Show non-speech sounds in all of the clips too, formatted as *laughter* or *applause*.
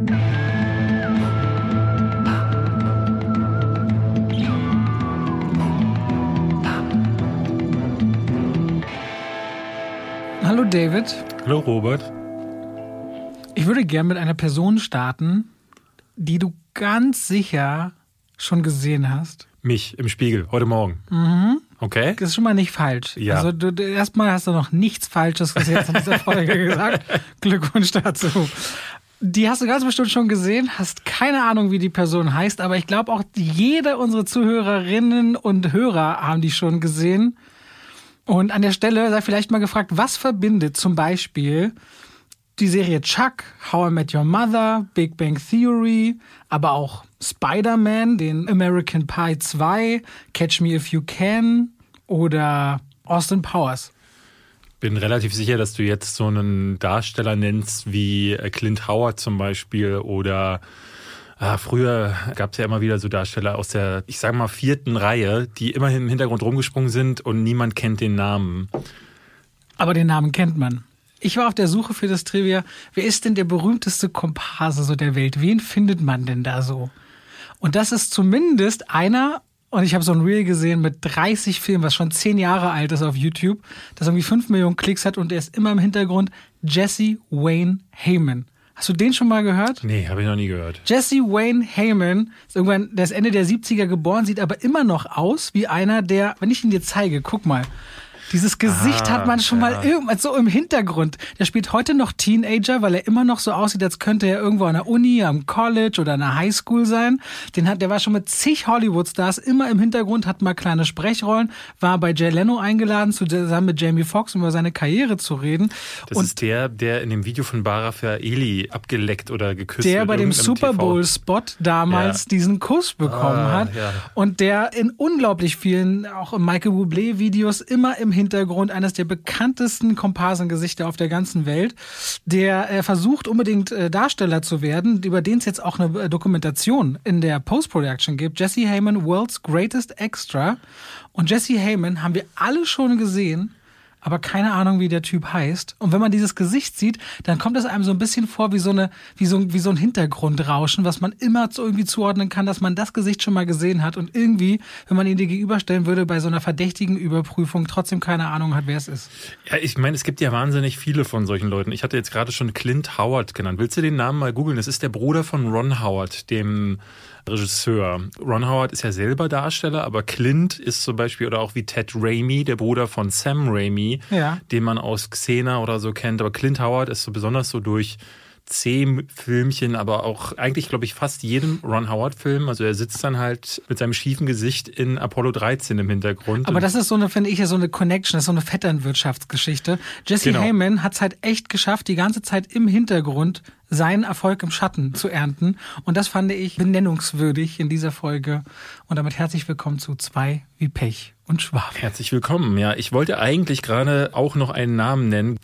Hallo David. Hallo Robert. Ich würde gern mit einer Person starten, die du ganz sicher schon gesehen hast. Mich im Spiegel, heute Morgen. Mhm. Okay. Das ist schon mal nicht falsch. Ja. Also du, du, erstmal hast du noch nichts Falsches jetzt in dieser Folge gesagt. *laughs* Glückwunsch dazu. Die hast du ganz bestimmt schon gesehen, hast keine Ahnung, wie die Person heißt, aber ich glaube auch jede unserer Zuhörerinnen und Hörer haben die schon gesehen. Und an der Stelle sei vielleicht mal gefragt, was verbindet zum Beispiel die Serie Chuck, How I Met Your Mother, Big Bang Theory, aber auch Spider-Man, den American Pie 2, Catch Me If You Can oder Austin Powers. Bin relativ sicher, dass du jetzt so einen Darsteller nennst wie äh, Clint Howard zum Beispiel oder Ah, früher gab es ja immer wieder so Darsteller aus der, ich sag mal, vierten Reihe, die immerhin im Hintergrund rumgesprungen sind und niemand kennt den Namen. Aber den Namen kennt man. Ich war auf der Suche für das Trivia. Wer ist denn der berühmteste Komparse so der Welt? Wen findet man denn da so? Und das ist zumindest einer, und ich habe so ein Reel gesehen mit 30 Filmen, was schon 10 Jahre alt ist auf YouTube, das irgendwie 5 Millionen Klicks hat und er ist immer im Hintergrund Jesse Wayne Heyman. Hast du den schon mal gehört? Nee, habe ich noch nie gehört. Jesse Wayne Heyman ist irgendwann, der ist Ende der 70er geboren, sieht aber immer noch aus wie einer, der, wenn ich ihn dir zeige, guck mal, dieses Gesicht Ah, hat man schon ja. mal irgendwann so im Hintergrund. Der spielt heute noch Teenager, weil er immer noch so aussieht, als könnte er irgendwo an der Uni, am College oder an der Highschool sein. Den hat, der war schon mit zig Hollywood-Stars immer im Hintergrund, hat mal kleine Sprechrollen, war bei Jay Leno eingeladen, zusammen mit Jamie Foxx, um über seine Karriere zu reden. Das Und ist der, der in dem Video von Bara Eli abgeleckt oder geküsst der bei dem Super. Bowl-Spot damals Ja. diesen Kuss bekommen Ah, hat. ja. Und der in unglaublich vielen, auch Michael Bublé-Videos, immer im Hintergrund eines der bekanntesten Komparsengesichter auf der ganzen Welt, der äh, versucht unbedingt äh, Darsteller zu werden, über den es jetzt auch eine äh, Dokumentation in der Post-Production gibt. Jesse Heyman, World's Greatest Extra. Und Jesse Heyman haben wir alle schon gesehen aber keine Ahnung, wie der Typ heißt. Und wenn man dieses Gesicht sieht, dann kommt es einem so ein bisschen vor wie so eine, wie so, wie so ein Hintergrundrauschen, was man immer so irgendwie zuordnen kann, dass man das Gesicht schon mal gesehen hat und irgendwie, wenn man ihn dir gegenüberstellen würde, bei so einer verdächtigen Überprüfung trotzdem keine Ahnung hat, wer es ist. Ja, ich meine, es gibt ja wahnsinnig viele von solchen Leuten. Ich hatte jetzt gerade schon Clint Howard genannt. Willst du den Namen mal googeln? Das ist der Bruder von Ron Howard, dem Regisseur. Ron Howard ist ja selber Darsteller, aber Clint ist zum Beispiel oder auch wie Ted Raimi, der Bruder von Sam Raimi, Ja. den man aus Xena oder so kennt. Aber Clint Howard ist so besonders so durch C-Filmchen, aber auch eigentlich, glaube ich, fast jedem Ron Howard-Film. Also er sitzt dann halt mit seinem schiefen Gesicht in Apollo 13 im Hintergrund. Aber das ist so eine, finde ich, ja so eine Connection, das ist so eine Vetternwirtschaftsgeschichte. Jesse Genau. Heyman hat es halt echt geschafft, die ganze Zeit im Hintergrund seinen Erfolg im Schatten zu ernten. Und das fand ich benennungswürdig in dieser Folge. Und damit herzlich willkommen zu zwei wie Pech und Schwab. Herzlich willkommen. Ja, ich wollte eigentlich gerade auch noch einen Namen nennen.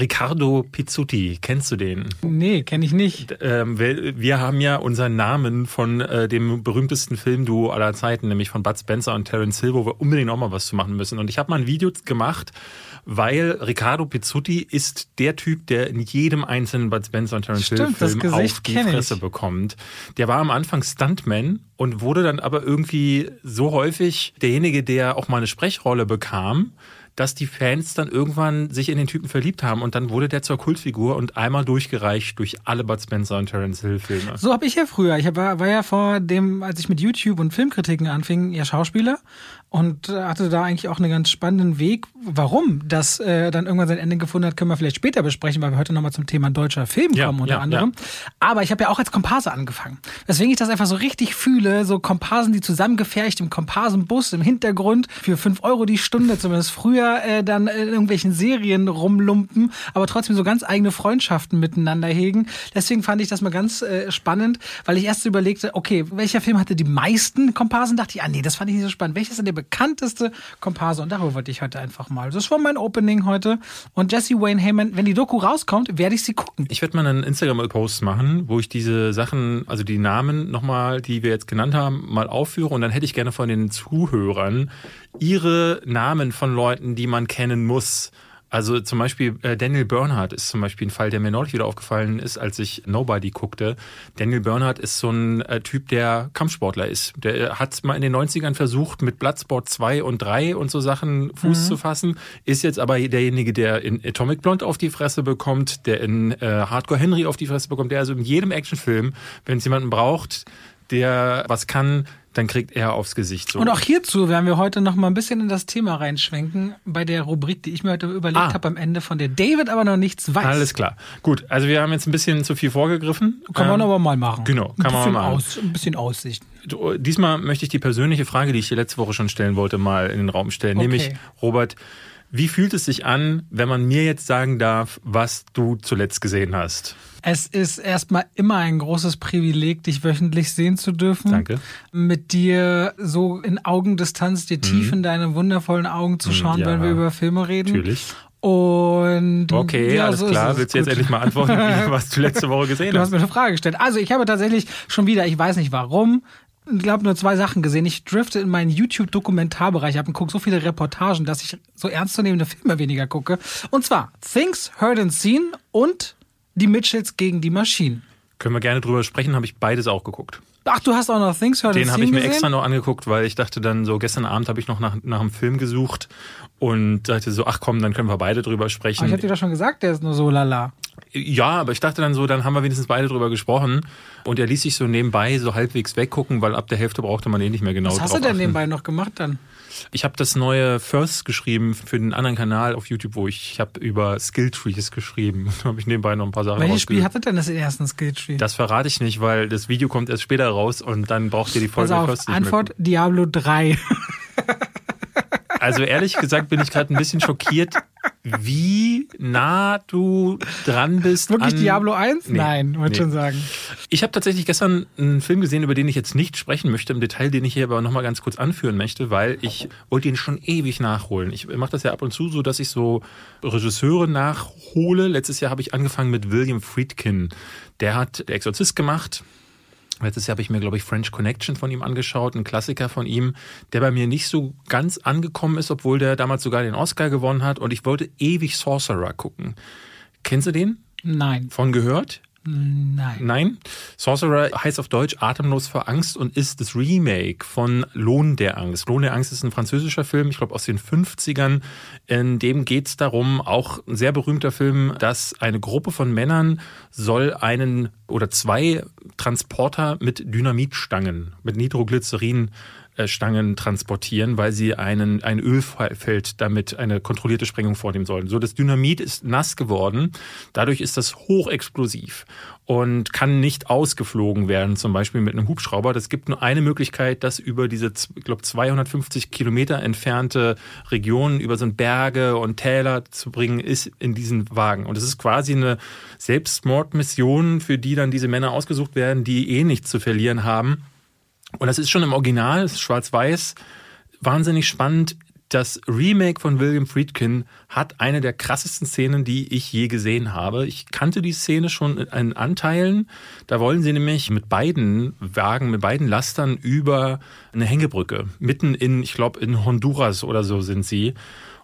Riccardo Pizzuti, kennst du den? Nee, kenne ich nicht. Ähm, wir, haben ja unseren Namen von äh, dem berühmtesten Filmduo aller Zeiten, nämlich von Bud Spencer und Terence Hill, wo wir unbedingt auch mal was zu machen müssen. Und ich habe mal ein Video gemacht, weil Riccardo Pizzuti ist der Typ, der in jedem einzelnen Bud Spencer und Terence Hill das Film auf die kenn ich. Fresse bekommt. Der war am Anfang Stuntman und wurde dann aber irgendwie so häufig derjenige, der auch mal eine Sprechrolle bekam, dass die Fans dann irgendwann sich in den Typen verliebt haben und dann wurde der zur Kultfigur und einmal durchgereicht durch alle Bud Spencer und Terence Hill Filme. So habe ich ja früher. Ich hab, war ja vor dem, als ich mit YouTube und Filmkritiken anfing, ja Schauspieler und äh, hatte da eigentlich auch einen ganz spannenden Weg. Warum das äh, dann irgendwann sein Ende gefunden hat, können wir vielleicht später besprechen, weil wir heute nochmal zum Thema deutscher Film Ja, kommen unter ja, anderem. Aber ich habe ja auch als Komparse angefangen. Weswegen ich das einfach so richtig fühle, so Komparsen, die zusammengefercht im Komparsenbus im Hintergrund für fünf Euro die Stunde, zumindest früher äh, dann in irgendwelchen Serien rumlumpen, aber trotzdem so ganz eigene Freundschaften miteinander hegen. Deswegen fand ich das mal ganz äh, spannend, weil ich erst überlegte, okay, welcher Film hatte die meisten Komparsen? Dachte ich, ah nee, das fand ich nicht so spannend. Welches denn der bekannteste Komparse? Und darüber wollte ich heute einfach mal. Das war mein Opening heute. Und Jesse Wayne Heyman, wenn die Doku rauskommt, werde ich sie gucken. Ich werde mal einen Instagram-Post machen, wo ich diese Sachen, also die Namen nochmal, die wir jetzt genannt haben, mal aufführe. Und dann hätte ich gerne von den Zuhörern ihre Namen von Leuten, die man kennen muss Also zum Beispiel äh, Daniel Bernhardt ist zum Beispiel ein Fall, der mir neulich wieder aufgefallen ist, als ich Nobody guckte. Daniel Bernhardt ist so ein äh, Typ, der Kampfsportler ist. Der äh, hat mal in den 90ern versucht, mit Bloodsport 2 und 3 und so Sachen Fuß mhm. zu fassen, ist jetzt aber derjenige, der in Atomic Blonde auf die Fresse bekommt, der in äh, Hardcore Henry auf die Fresse bekommt, der also in jedem Actionfilm, wenn es jemanden braucht, der was kann, dann kriegt er aufs Gesicht. So. Und auch hierzu werden wir heute noch mal ein bisschen in das Thema reinschwenken, bei der Rubrik, die ich mir heute überlegt ah. habe am Ende, von der David aber noch nichts weiß. Alles klar. Gut, also wir haben jetzt ein bisschen zu viel vorgegriffen. Kann ähm, man aber mal machen. Genau, kann man mal machen. Aus, ein bisschen Aussicht. Diesmal möchte ich die persönliche Frage, die ich dir letzte Woche schon stellen wollte, mal in den Raum stellen. Okay. Nämlich, Robert, wie fühlt es sich an, wenn man mir jetzt sagen darf, was du zuletzt gesehen hast? Es ist erstmal immer ein großes Privileg, dich wöchentlich sehen zu dürfen. Danke. Mit dir so in Augendistanz, dir tief mhm. in deine wundervollen Augen zu mhm, schauen, ja, wenn wir über Filme reden. Natürlich. Und okay, ja, alles so klar. Willst du jetzt endlich mal antworten, *laughs* was du letzte Woche gesehen hast? Du hast mir eine Frage gestellt. Also ich habe tatsächlich schon wieder, ich weiß nicht warum, ich glaube nur zwei Sachen gesehen. Ich drifte in meinen YouTube-Dokumentarbereich ab und gucke so viele Reportagen, dass ich so ernstzunehmende Filme weniger gucke. Und zwar Things Heard and Seen und die Mitchells gegen die Maschinen. Können wir gerne drüber sprechen, habe ich beides auch geguckt. Ach, du hast auch noch Things Heard Den habe ich mir gesehen? extra noch angeguckt, weil ich dachte dann so, gestern Abend habe ich noch nach, nach einem Film gesucht und dachte so, ach komm, dann können wir beide drüber sprechen. Aber ich habe dir doch schon gesagt, der ist nur so lala. Ja, aber ich dachte dann so, dann haben wir wenigstens beide drüber gesprochen. Und er ließ sich so nebenbei so halbwegs weggucken, weil ab der Hälfte brauchte man eh nicht mehr genau Was hast du denn achten. nebenbei noch gemacht dann? Ich habe das neue First geschrieben für den anderen Kanal auf YouTube, wo ich, ich habe über Skilltrees geschrieben. *laughs* Da habe ich nebenbei noch ein paar Sachen Welches Spiel hatte denn das erste Skilltree? Das verrate ich nicht, weil das Video kommt erst später raus und dann braucht ihr die Folge Pass auf, First Antwort mit. Diablo 3. Also ehrlich gesagt bin ich gerade ein bisschen schockiert, wie nah du dran bist. Wirklich an Diablo 1? Nee, Nein, wollte nee. schon sagen. Ich habe tatsächlich gestern einen Film gesehen, über den ich jetzt nicht sprechen möchte im Detail, den ich hier aber nochmal ganz kurz anführen möchte, weil ich wollte ihn schon ewig nachholen. Ich mache das ja ab und zu so, dass ich so Regisseure nachhole. Letztes Jahr habe ich angefangen mit William Friedkin. Der hat Der Exorzist gemacht, Letztes Jahr habe ich mir, glaube ich, French Connection von ihm angeschaut, ein Klassiker von ihm, der bei mir nicht so ganz angekommen ist, obwohl der damals sogar den Oscar gewonnen hat. Und ich wollte ewig Sorcerer gucken. Kennst du den? Nein. Von gehört? Nein. Nein. Sorcerer heißt auf Deutsch Atemlos vor Angst und ist das Remake von Lohn der Angst. Lohn der Angst ist ein französischer Film, ich glaube aus den 50ern. In dem geht es darum, auch ein sehr berühmter Film, dass eine Gruppe von Männern soll einen oder zwei Transporter mit Dynamitstangen, mit Nitroglycerin Stangen transportieren, weil sie einen, ein Ölfeld damit eine kontrollierte Sprengung vornehmen sollen. So, das Dynamit ist nass geworden. Dadurch ist das hochexplosiv und kann nicht ausgeflogen werden, zum Beispiel mit einem Hubschrauber. Das gibt nur eine Möglichkeit, das über diese, ich glaube, 250 Kilometer entfernte Regionen, über so Berge und Täler zu bringen, ist in diesen Wagen. Und es ist quasi eine Selbstmordmission, für die dann diese Männer ausgesucht werden, die eh nichts zu verlieren haben und das ist schon im Original, schwarz-weiß, wahnsinnig spannend. Das Remake von William Friedkin hat eine der krassesten Szenen, die ich je gesehen habe. Ich kannte die Szene schon in Anteilen. Da wollen sie nämlich mit beiden Wagen, mit beiden Lastern über eine Hängebrücke. Mitten in, ich glaube, in Honduras oder so sind sie.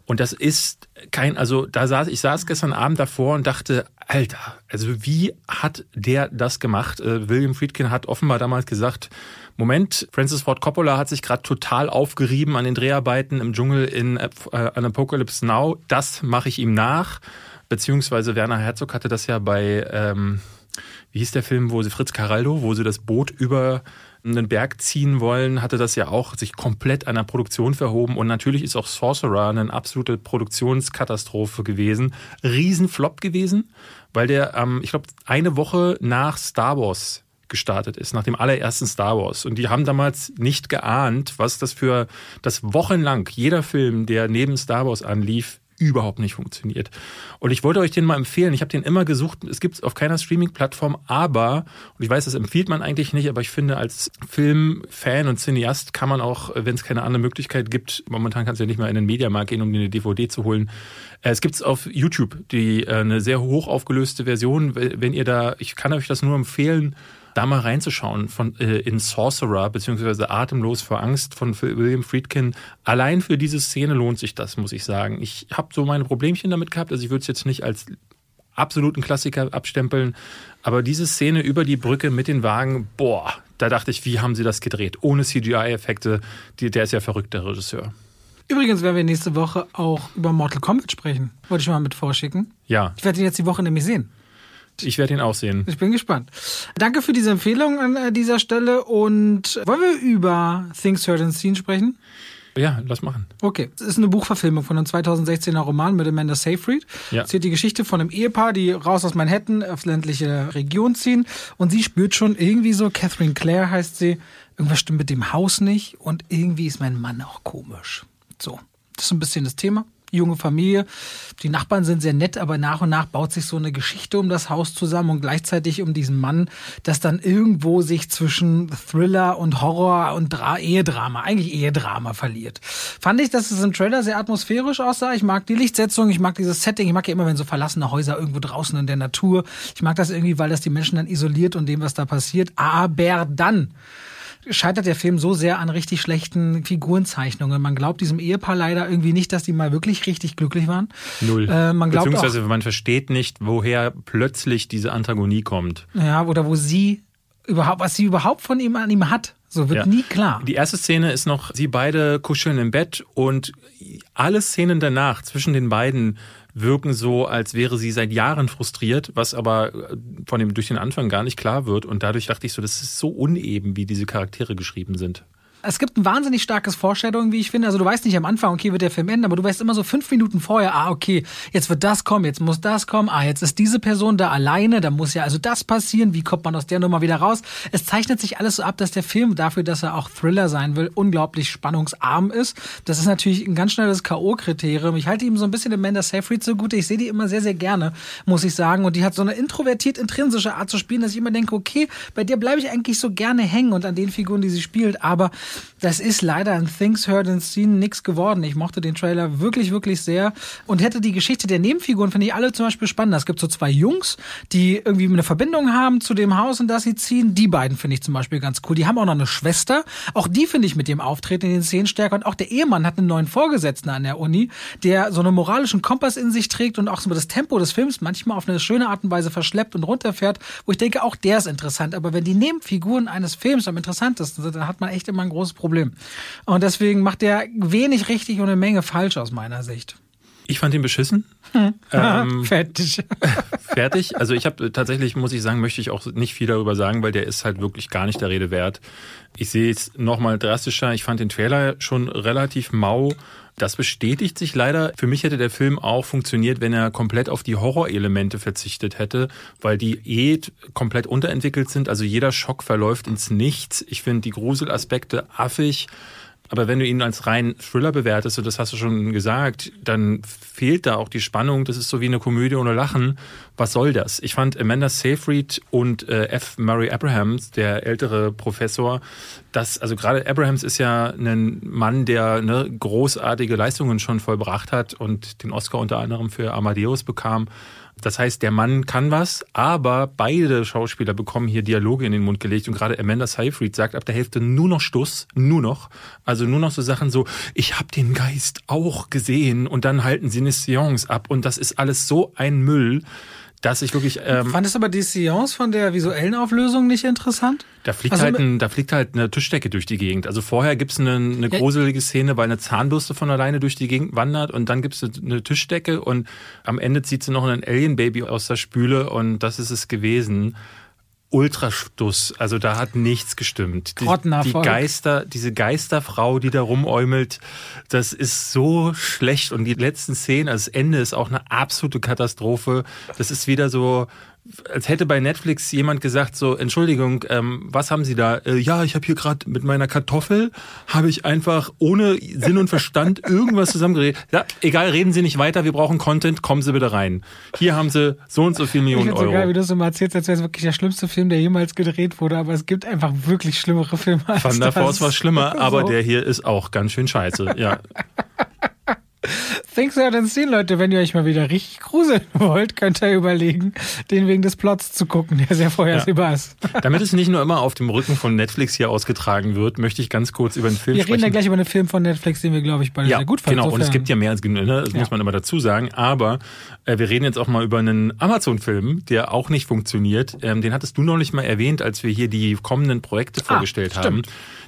Und das ist kein, also da saß, ich saß gestern Abend davor und dachte, Alter, also wie hat der das gemacht? Äh, William Friedkin hat offenbar damals gesagt, Moment, Francis Ford Coppola hat sich gerade total aufgerieben an den Dreharbeiten im Dschungel in äh, an Apocalypse Now. Das mache ich ihm nach. Beziehungsweise Werner Herzog hatte das ja bei, ähm, wie hieß der Film, wo sie Fritz Caraldo, wo sie das Boot über einen Berg ziehen wollen, hatte das ja auch sich komplett einer Produktion verhoben. Und natürlich ist auch Sorcerer eine absolute Produktionskatastrophe gewesen. Riesenflop gewesen, weil der, ähm, ich glaube, eine Woche nach Star Wars gestartet ist, nach dem allerersten Star Wars. Und die haben damals nicht geahnt, was das für das wochenlang jeder Film, der neben Star Wars anlief, überhaupt nicht funktioniert. Und ich wollte euch den mal empfehlen. Ich habe den immer gesucht. Es gibt es auf keiner Streaming-Plattform, aber, und ich weiß, das empfiehlt man eigentlich nicht, aber ich finde, als Filmfan und Cineast kann man auch, wenn es keine andere Möglichkeit gibt, momentan kannst du ja nicht mal in den Mediamarkt gehen, um dir eine DVD zu holen. Äh, es gibt es auf YouTube, die äh, eine sehr hoch aufgelöste Version. Wenn ihr da, ich kann euch das nur empfehlen, da mal reinzuschauen von äh, in Sorcerer beziehungsweise Atemlos vor Angst von William Friedkin. Allein für diese Szene lohnt sich das, muss ich sagen. Ich habe so meine Problemchen damit gehabt, also ich würde es jetzt nicht als absoluten Klassiker abstempeln, aber diese Szene über die Brücke mit den Wagen, boah, da dachte ich, wie haben sie das gedreht? Ohne CGI-Effekte, der ist ja verrückt, der Regisseur. Übrigens werden wir nächste Woche auch über Mortal Kombat sprechen. Wollte ich mal mit vorschicken. Ja. Ich werde ihn jetzt die Woche nämlich sehen. Ich werde ihn auch sehen. Ich bin gespannt. Danke für diese Empfehlung an äh, dieser Stelle und wollen wir über Things Heard and Seen sprechen? Ja, lass machen. Okay. Es ist eine Buchverfilmung von einem 2016er Roman mit Amanda Seyfried. Ja. Erzählt die Geschichte von einem Ehepaar, die raus aus Manhattan auf ländliche Region ziehen und sie spürt schon irgendwie so, Catherine Clare heißt sie, irgendwas stimmt mit dem Haus nicht und irgendwie ist mein Mann auch komisch. So. Das ist ein bisschen das Thema junge Familie. Die Nachbarn sind sehr nett, aber nach und nach baut sich so eine Geschichte um das Haus zusammen und gleichzeitig um diesen Mann, das dann irgendwo sich zwischen Thriller und Horror und Dra Ehedrama, eigentlich Ehedrama verliert. Fand ich, dass es im Trailer sehr atmosphärisch aussah. Ich mag die Lichtsetzung, ich mag dieses Setting, ich mag ja immer, wenn so verlassene Häuser irgendwo draußen in der Natur. Ich mag das irgendwie, weil das die Menschen dann isoliert und dem, was da passiert. Aber dann scheitert der Film so sehr an richtig schlechten Figurenzeichnungen. Man glaubt diesem Ehepaar leider irgendwie nicht, dass die mal wirklich richtig glücklich waren. Null. Äh, man glaubt Beziehungsweise auch, man versteht nicht, woher plötzlich diese Antagonie kommt. Ja, oder wo sie überhaupt, was sie überhaupt von ihm an ihm hat. So wird ja. nie klar. Die erste Szene ist noch, sie beide kuscheln im Bett und alle Szenen danach zwischen den beiden wirken so, als wäre sie seit Jahren frustriert, was aber äh, von dem durch den Anfang gar nicht klar wird. Und dadurch dachte ich so, das ist so uneben, wie diese Charaktere geschrieben sind es gibt ein wahnsinnig starkes Foreshadowing, wie ich finde. Also du weißt nicht am Anfang, okay, wird der Film enden, aber du weißt immer so fünf Minuten vorher, ah, okay, jetzt wird das kommen, jetzt muss das kommen, ah, jetzt ist diese Person da alleine, da muss ja also das passieren, wie kommt man aus der Nummer wieder raus? Es zeichnet sich alles so ab, dass der Film dafür, dass er auch Thriller sein will, unglaublich spannungsarm ist. Das ist natürlich ein ganz schnelles K.O.-Kriterium. Ich halte ihm so ein bisschen Amanda Seyfried so gut. Ich sehe die immer sehr, sehr gerne, muss ich sagen. Und die hat so eine introvertiert intrinsische Art zu spielen, dass ich immer denke, okay, bei dir bleibe ich eigentlich so gerne hängen und an den Figuren, die sie spielt. Aber das ist leider ein Things Heard and Seen nichts geworden. Ich mochte den Trailer wirklich, wirklich sehr und hätte die Geschichte der Nebenfiguren, finde ich alle zum Beispiel spannend. Es gibt so zwei Jungs, die irgendwie eine Verbindung haben zu dem Haus, in das sie ziehen. Die beiden finde ich zum Beispiel ganz cool. Die haben auch noch eine Schwester. Auch die finde ich mit dem Auftreten in den Szenen stärker. Und auch der Ehemann hat einen neuen Vorgesetzten an der Uni, der so einen moralischen Kompass in sich trägt und auch so das Tempo des Films manchmal auf eine schöne Art und Weise verschleppt und runterfährt, wo ich denke, auch der ist interessant. Aber wenn die Nebenfiguren eines Films am interessantesten sind, dann hat man echt immer ein großes Problem. Und deswegen macht er wenig richtig und eine Menge falsch aus meiner Sicht. Ich fand ihn beschissen. Hm. Ähm, *laughs* fertig. *laughs* fertig. Also ich habe tatsächlich, muss ich sagen, möchte ich auch nicht viel darüber sagen, weil der ist halt wirklich gar nicht der Rede wert. Ich sehe es nochmal drastischer. Ich fand den Trailer schon relativ mau. Das bestätigt sich leider. Für mich hätte der Film auch funktioniert, wenn er komplett auf die Horrorelemente verzichtet hätte, weil die eh komplett unterentwickelt sind. Also jeder Schock verläuft ins Nichts. Ich finde die Gruselaspekte affig. Aber wenn du ihn als rein Thriller bewertest, und das hast du schon gesagt, dann fehlt da auch die Spannung. Das ist so wie eine Komödie ohne Lachen. Was soll das? Ich fand Amanda Seyfried und äh, F. Murray Abrahams, der ältere Professor, das, also gerade Abrahams ist ja ein Mann, der ne, großartige Leistungen schon vollbracht hat und den Oscar unter anderem für Amadeus bekam. Das heißt, der Mann kann was, aber beide Schauspieler bekommen hier Dialoge in den Mund gelegt. Und gerade Amanda Seyfried sagt ab der Hälfte nur noch Stuss, nur noch. Also nur noch so Sachen so, ich habe den Geist auch gesehen. Und dann halten sie eine Seance ab. Und das ist alles so ein Müll dass ich wirklich. Ähm, Fandest aber die Seance von der visuellen Auflösung nicht interessant? Da fliegt, also, halt, ein, da fliegt halt eine Tischdecke durch die Gegend. Also vorher gibt's eine, eine ja. gruselige Szene, weil eine Zahnbürste von alleine durch die Gegend wandert und dann gibt's eine Tischdecke und am Ende zieht sie noch ein Alien-Baby aus der Spüle und das ist es gewesen. Ultrastuss. Also da hat nichts gestimmt. Die, die Geister, diese Geisterfrau, die da rumäumelt, das ist so schlecht. Und die letzten Szenen, also das Ende ist auch eine absolute Katastrophe. Das ist wieder so, als hätte bei Netflix jemand gesagt so Entschuldigung, ähm, was haben Sie da? Äh, ja, ich habe hier gerade mit meiner Kartoffel habe ich einfach ohne Sinn und Verstand *laughs* irgendwas zusammengeredet. Ja, egal, reden Sie nicht weiter, wir brauchen Content, kommen Sie bitte rein. Hier haben Sie so und so viel Millionen ich Euro. So geil, wie du es immer erzählst, als wäre es wirklich der schlimmste Film, der jemals gedreht wurde, aber es gibt einfach wirklich schlimmere Filme als Van der Force war schlimmer, *laughs* aber so. der hier ist auch ganz schön scheiße. Ja. *laughs* Things Heard and Seen, Leute, wenn ihr euch mal wieder richtig gruseln wollt, könnt ihr überlegen, den wegen des Plots zu gucken, der sehr vorhersehbar ja. ist. *laughs* Damit es nicht nur immer auf dem Rücken von Netflix hier ausgetragen wird, möchte ich ganz kurz über einen Film wir sprechen. Wir reden ja gleich über einen Film von Netflix, den wir, glaube ich, beide ja, sehr gut fanden. Genau, und es gibt ja mehr als genug, ne? das ja. muss man immer dazu sagen. Aber äh, wir reden jetzt auch mal über einen Amazon-Film, der auch nicht funktioniert. Ähm, den hattest du neulich mal erwähnt, als wir hier die kommenden Projekte ah, vorgestellt stimmt. haben.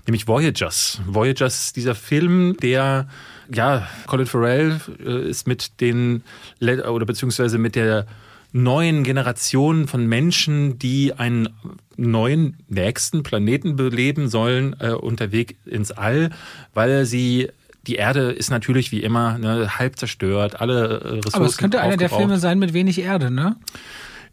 Nämlich Voyagers. Voyagers ist dieser Film, der ja, Colin Farrell äh, ist mit den, oder beziehungsweise mit der neuen Generation von Menschen, die einen neuen nächsten Planeten beleben sollen, äh, unterwegs ins All, weil sie die Erde ist natürlich wie immer ne, halb zerstört, alle Ressourcen. Aber es könnte einer der Filme sein mit wenig Erde, ne?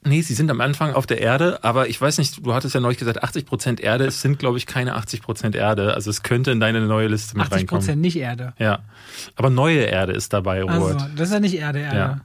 Nee, sie sind am Anfang auf der Erde, aber ich weiß nicht, du hattest ja neulich gesagt, 80 Prozent Erde, es sind, glaube ich, keine 80 Prozent Erde. Also es könnte in deine neue Liste mit 80 reinkommen. 80 Prozent nicht Erde. Ja. Aber neue Erde ist dabei, Robert. Also, das ist ja nicht Erde, Erde. Ja.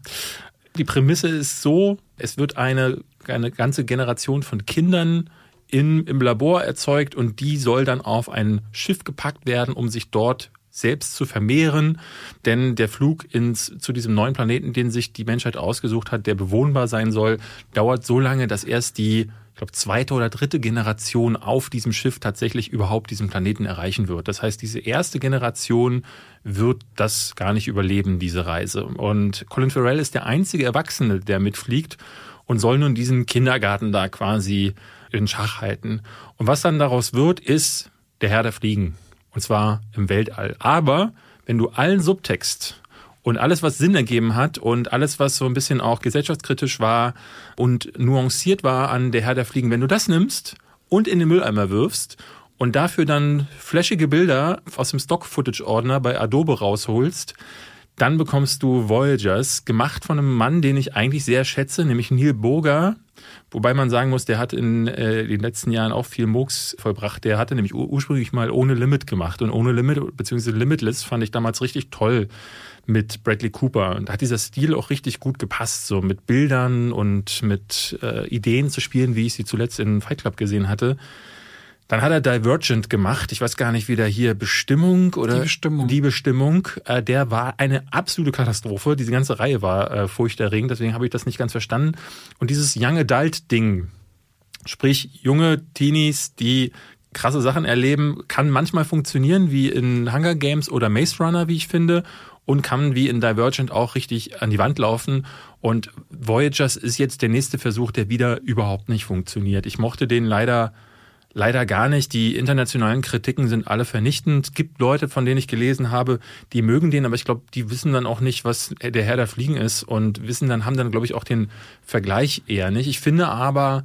Die Prämisse ist so, es wird eine, eine ganze Generation von Kindern in, im Labor erzeugt und die soll dann auf ein Schiff gepackt werden, um sich dort selbst zu vermehren, denn der Flug ins, zu diesem neuen Planeten, den sich die Menschheit ausgesucht hat, der bewohnbar sein soll, dauert so lange, dass erst die, ich glaube, zweite oder dritte Generation auf diesem Schiff tatsächlich überhaupt diesen Planeten erreichen wird. Das heißt, diese erste Generation wird das gar nicht überleben, diese Reise. Und Colin Farrell ist der einzige Erwachsene, der mitfliegt und soll nun diesen Kindergarten da quasi in Schach halten. Und was dann daraus wird, ist der Herr der Fliegen. Und zwar im Weltall. Aber wenn du allen Subtext und alles, was Sinn ergeben hat und alles, was so ein bisschen auch gesellschaftskritisch war und nuanciert war an der Herr der Fliegen, wenn du das nimmst und in den Mülleimer wirfst und dafür dann flashige Bilder aus dem Stock-Footage-Ordner bei Adobe rausholst, dann bekommst du Voyagers, gemacht von einem Mann, den ich eigentlich sehr schätze, nämlich Neil Boger, Wobei man sagen muss, der hat in äh, den letzten Jahren auch viel Murks vollbracht. Der hatte nämlich ur ursprünglich mal Ohne Limit gemacht. Und Ohne Limit bzw. Limitless fand ich damals richtig toll mit Bradley Cooper. Und da hat dieser Stil auch richtig gut gepasst, so mit Bildern und mit äh, Ideen zu spielen, wie ich sie zuletzt in Fight Club gesehen hatte. Dann hat er Divergent gemacht. Ich weiß gar nicht, wie der hier Bestimmung oder die Bestimmung. Die Bestimmung. Äh, der war eine absolute Katastrophe. Diese ganze Reihe war äh, furchterregend. Deswegen habe ich das nicht ganz verstanden. Und dieses Young Adult Ding, sprich junge Teenies, die krasse Sachen erleben, kann manchmal funktionieren, wie in Hunger Games oder Maze Runner, wie ich finde, und kann wie in Divergent auch richtig an die Wand laufen. Und Voyagers ist jetzt der nächste Versuch, der wieder überhaupt nicht funktioniert. Ich mochte den leider Leider gar nicht. Die internationalen Kritiken sind alle vernichtend. Es gibt Leute, von denen ich gelesen habe, die mögen den, aber ich glaube, die wissen dann auch nicht, was der Herr der Fliegen ist und wissen dann, haben dann, glaube ich, auch den Vergleich eher nicht. Ich finde aber,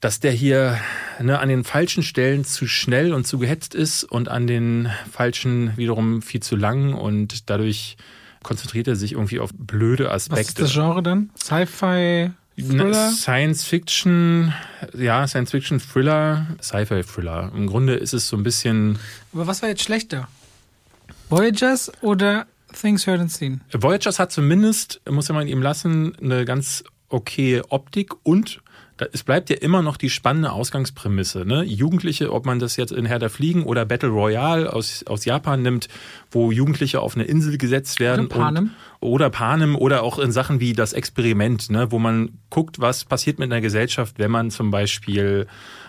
dass der hier ne, an den falschen Stellen zu schnell und zu gehetzt ist und an den falschen wiederum viel zu lang und dadurch konzentriert er sich irgendwie auf blöde Aspekte. Was ist das Genre dann? Sci-Fi? Thriller? Science Fiction, ja, Science Fiction Thriller, Sci-Fi Thriller. Im Grunde ist es so ein bisschen. Aber was war jetzt schlechter? Voyagers oder Things Heard and Seen? Voyagers hat zumindest, muss man ihm lassen, eine ganz okay Optik und es bleibt ja immer noch die spannende Ausgangsprämisse. Ne? Jugendliche, ob man das jetzt in Herr der Fliegen oder Battle Royale aus, aus Japan nimmt, wo Jugendliche auf eine Insel gesetzt werden. Oder Panem. Und, oder Panem oder auch in Sachen wie das Experiment, ne? wo man guckt, was passiert mit einer Gesellschaft, wenn man zum Beispiel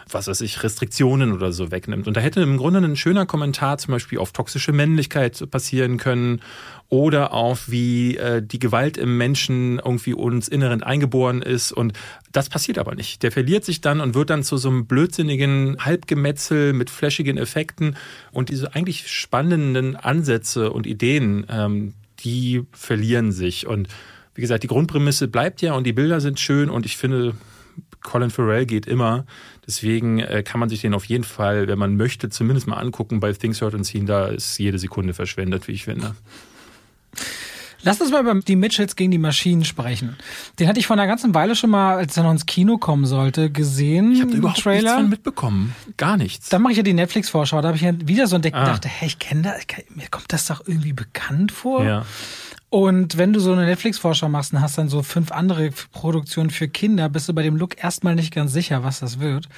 was weiß ich, Restriktionen oder so wegnimmt. Und da hätte im Grunde ein schöner Kommentar zum Beispiel auf toxische Männlichkeit passieren können oder auf wie äh, die Gewalt im Menschen irgendwie uns innerend eingeboren ist. Und das passiert aber nicht. Der verliert sich dann und wird dann zu so einem blödsinnigen Halbgemetzel mit flashigen Effekten. Und diese eigentlich spannenden Ansätze und Ideen, ähm, die verlieren sich. Und wie gesagt, die Grundprämisse bleibt ja und die Bilder sind schön und ich finde, Colin Farrell geht immer. Deswegen äh, kann man sich den auf jeden Fall, wenn man möchte, zumindest mal angucken bei Things Heard and Seen. Da ist jede Sekunde verschwendet, wie ich finde. Lass uns mal über die Mitchells gegen die Maschinen sprechen. Den hatte ich vor einer ganzen Weile schon mal, als er noch ins Kino kommen sollte, gesehen. Ich habe überhaupt Trailer. nichts von mitbekommen. Gar nichts. Dann mache ich ja die Netflix-Vorschau. Da habe ich ja wieder so entdeckt ah. und dachte, hey, ich kenne das, mir kommt das doch irgendwie bekannt vor. Ja. Und wenn du so eine Netflix-Vorschau machst und hast dann so fünf andere Produktionen für Kinder, bist du bei dem Look erstmal nicht ganz sicher, was das wird.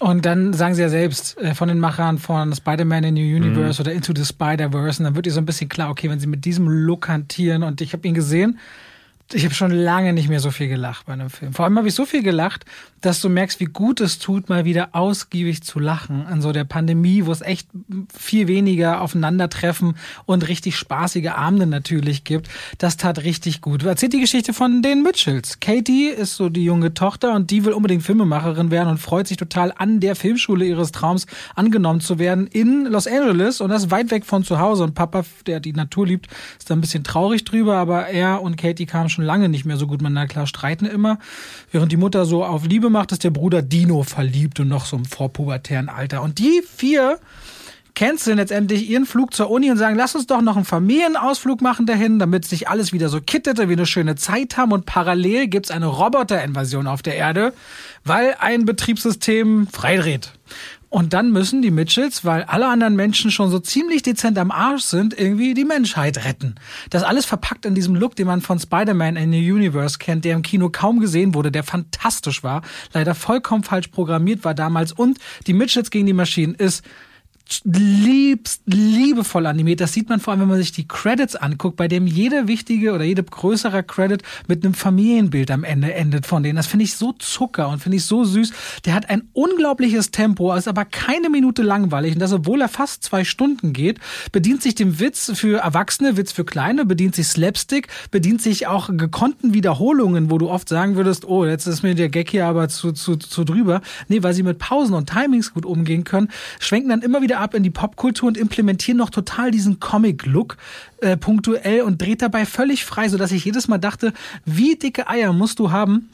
Und dann sagen sie ja selbst äh, von den Machern von Spider-Man in the Universe mhm. oder Into the Spider-Verse, und dann wird dir so ein bisschen klar, okay, wenn sie mit diesem Look hantieren und ich habe ihn gesehen, ich habe schon lange nicht mehr so viel gelacht bei einem Film. Vor allem habe ich so viel gelacht, dass du merkst, wie gut es tut, mal wieder ausgiebig zu lachen an so der Pandemie, wo es echt viel weniger Aufeinandertreffen und richtig spaßige Abende natürlich gibt. Das tat richtig gut. Erzählt die Geschichte von den Mitchells. Katie ist so die junge Tochter und die will unbedingt Filmemacherin werden und freut sich total an der Filmschule ihres Traums angenommen zu werden in Los Angeles und das weit weg von zu Hause. Und Papa, der die Natur liebt, ist da ein bisschen traurig drüber, aber er und Katie kamen schon lange nicht mehr so gut miteinander klar, streiten immer. Während die Mutter so auf Liebe macht, ist der Bruder Dino verliebt und noch so im vorpubertären Alter. Und die vier canceln letztendlich ihren Flug zur Uni und sagen, lass uns doch noch einen Familienausflug machen dahin, damit sich alles wieder so kittet und wir eine schöne Zeit haben. Und parallel gibt's eine Roboterinvasion auf der Erde, weil ein Betriebssystem freidreht. Und dann müssen die Mitchells, weil alle anderen Menschen schon so ziemlich dezent am Arsch sind, irgendwie die Menschheit retten. Das alles verpackt in diesem Look, den man von Spider-Man in the Universe kennt, der im Kino kaum gesehen wurde, der fantastisch war, leider vollkommen falsch programmiert war damals. Und die Mitchells gegen die Maschinen ist liebst, liebevoll animiert. Das sieht man vor allem, wenn man sich die Credits anguckt, bei dem jede wichtige oder jede größere Credit mit einem Familienbild am Ende endet von denen. Das finde ich so zucker und finde ich so süß. Der hat ein unglaubliches Tempo, ist aber keine Minute langweilig und das, obwohl er fast zwei Stunden geht, bedient sich dem Witz für Erwachsene, Witz für Kleine, bedient sich Slapstick, bedient sich auch gekonnten Wiederholungen, wo du oft sagen würdest, oh, jetzt ist mir der Gag hier aber zu, zu, zu drüber. Nee, weil sie mit Pausen und Timings gut umgehen können, schwenken dann immer wieder ab in die Popkultur und implementieren noch total diesen Comic-Look äh, punktuell und dreht dabei völlig frei, sodass ich jedes Mal dachte, wie dicke Eier musst du haben,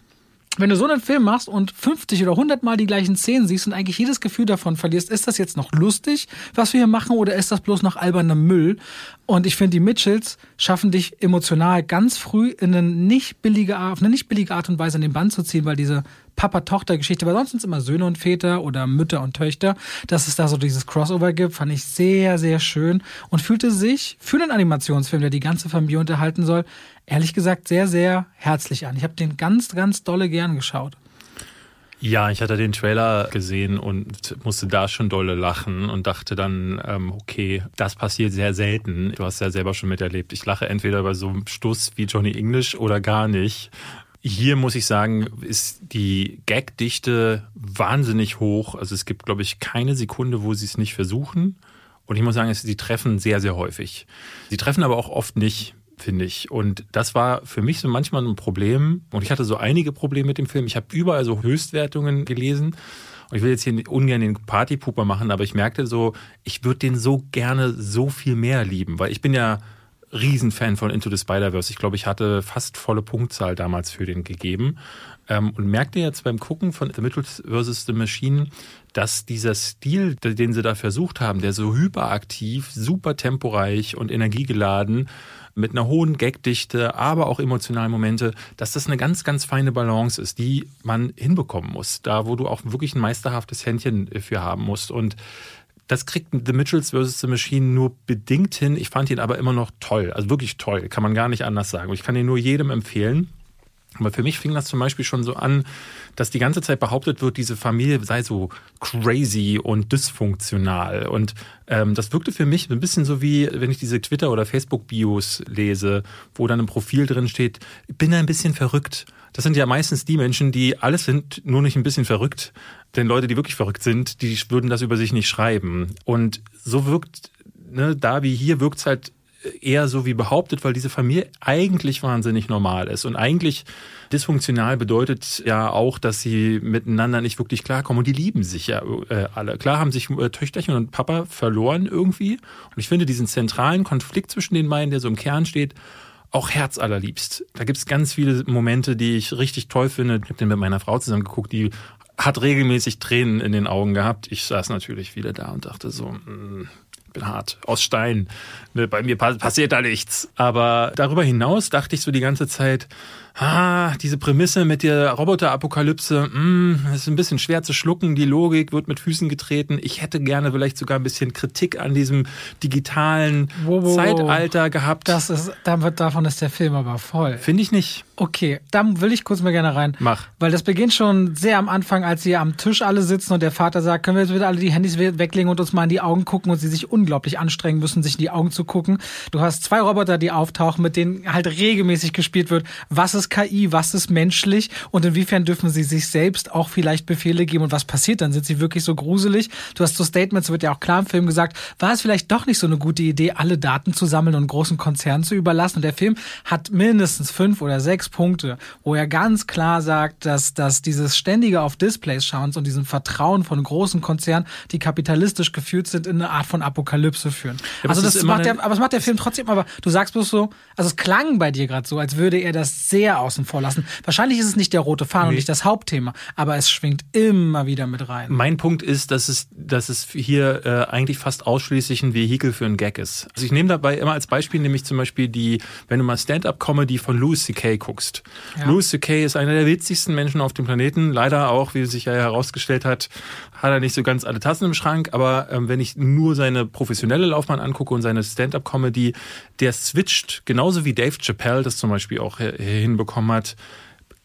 wenn du so einen Film machst und 50 oder 100 Mal die gleichen Szenen siehst und eigentlich jedes Gefühl davon verlierst, ist das jetzt noch lustig, was wir hier machen, oder ist das bloß noch alberner Müll? Und ich finde, die Mitchells schaffen dich emotional ganz früh in eine nicht billige, auf eine nicht billige Art und Weise in den Band zu ziehen, weil diese Papa-Tochter-Geschichte, weil sonst sind es immer Söhne und Väter oder Mütter und Töchter. Dass es da so dieses Crossover gibt, fand ich sehr, sehr schön und fühlte sich für einen Animationsfilm, der die ganze Familie unterhalten soll, ehrlich gesagt sehr, sehr herzlich an. Ich habe den ganz, ganz dolle gern geschaut. Ja, ich hatte den Trailer gesehen und musste da schon dolle lachen und dachte dann, ähm, okay, das passiert sehr selten. Du hast ja selber schon miterlebt. Ich lache entweder bei so einem Stuss wie Johnny English oder gar nicht. Hier muss ich sagen, ist die Gagdichte wahnsinnig hoch. Also es gibt, glaube ich, keine Sekunde, wo sie es nicht versuchen. Und ich muss sagen, sie treffen sehr, sehr häufig. Sie treffen aber auch oft nicht, finde ich. Und das war für mich so manchmal ein Problem. Und ich hatte so einige Probleme mit dem Film. Ich habe überall so Höchstwertungen gelesen. Und ich will jetzt hier ungern den Partypuper machen, aber ich merkte so, ich würde den so gerne so viel mehr lieben, weil ich bin ja Riesenfan von Into the Spider-Verse. Ich glaube, ich hatte fast volle Punktzahl damals für den gegeben. Ähm, und merkte jetzt beim Gucken von The Mitchells vs. The Machine, dass dieser Stil, den sie da versucht haben, der so hyperaktiv, super temporeich und energiegeladen, mit einer hohen Gagdichte, aber auch emotionalen Momente, dass das eine ganz, ganz feine Balance ist, die man hinbekommen muss. Da, wo du auch wirklich ein meisterhaftes Händchen für haben musst. Und das kriegt The Mitchells vs. The Machine nur bedingt hin. Ich fand ihn aber immer noch toll. Also wirklich toll. Kann man gar nicht anders sagen. Ich kann ihn nur jedem empfehlen. Aber für mich fing das zum Beispiel schon so an, dass die ganze Zeit behauptet wird, diese Familie sei so crazy und dysfunktional. Und ähm, das wirkte für mich ein bisschen so wie, wenn ich diese Twitter- oder Facebook-Bios lese, wo dann im Profil drin steht, ich bin ein bisschen verrückt. Das sind ja meistens die Menschen, die alles sind, nur nicht ein bisschen verrückt. Denn Leute, die wirklich verrückt sind, die würden das über sich nicht schreiben. Und so wirkt, ne, da wie hier wirkt es halt eher so wie behauptet, weil diese Familie eigentlich wahnsinnig normal ist. Und eigentlich dysfunktional bedeutet ja auch, dass sie miteinander nicht wirklich klarkommen. Und die lieben sich ja äh, alle. Klar haben sich äh, Töchterchen und Papa verloren irgendwie. Und ich finde diesen zentralen Konflikt zwischen den beiden, der so im Kern steht, auch herzallerliebst. Da gibt es ganz viele Momente, die ich richtig toll finde. Ich habe den mit meiner Frau zusammen geguckt, die hat regelmäßig Tränen in den Augen gehabt. Ich saß natürlich wieder da und dachte so, mh, hm, bin hart, aus Stein. Ne, bei mir passiert da nichts. Aber darüber hinaus dachte ich so die ganze Zeit, ah, diese Prämisse mit der Roboterapokalypse, mh, ist ein bisschen schwer zu schlucken, die Logik wird mit Füßen getreten. Ich hätte gerne vielleicht sogar ein bisschen Kritik an diesem digitalen Wo, wo, wo. Zeitalter gehabt. Das ist, davon ist der Film aber voll. Finde ich nicht. Okay, da will ich kurz mal gerne rein. Mach. Weil das beginnt schon sehr am Anfang, als sie am Tisch alle sitzen und der Vater sagt, können wir jetzt bitte alle die Handys we- weglegen und uns mal in die Augen gucken und sie sich unglaublich anstrengen müssen, sich in die Augen zu gucken. Du hast zwei Roboter, die auftauchen, mit denen halt regelmäßig gespielt wird. Was ist KI, was ist menschlich und inwiefern dürfen sie sich selbst auch vielleicht Befehle geben und was passiert dann? Sind sie wirklich so gruselig? Du hast so Statements, wird ja auch klar im Film gesagt, war es vielleicht doch nicht so eine gute Idee, alle Daten zu sammeln und großen Konzernen zu überlassen? Und der Film hat mindestens fünf oder sechs Punkte, wo er ganz klar sagt, dass, dass dieses ständige auf Displays schauens und diesem Vertrauen von großen Konzernen, die kapitalistisch geführt sind, in eine Art von Apokalypse führen. aber also das macht der, aber es macht der Film trotzdem, aber du sagst bloß so, also es klang bei dir gerade so, als würde er das sehr außen vor lassen. Wahrscheinlich ist es nicht der rote Faden und Nee. nicht das Hauptthema, aber es schwingt immer wieder mit rein. Mein Punkt ist, dass es, dass es hier äh, eigentlich fast ausschließlich ein Vehikel für einen Gag ist. Also ich nehme dabei immer als Beispiel nämlich zum Beispiel die, wenn du mal Stand-up-Comedy von Louis C.K. guckst. Ja. Louis C.K. ist einer der witzigsten Menschen auf dem Planeten. Leider auch, wie sich ja herausgestellt hat, hat er nicht so ganz alle Tassen im Schrank. Aber ähm, wenn ich nur seine professionelle Laufbahn angucke und seine Stand-up-Comedy, der switcht genauso wie Dave Chappelle das zum Beispiel auch äh, hinbekommen hat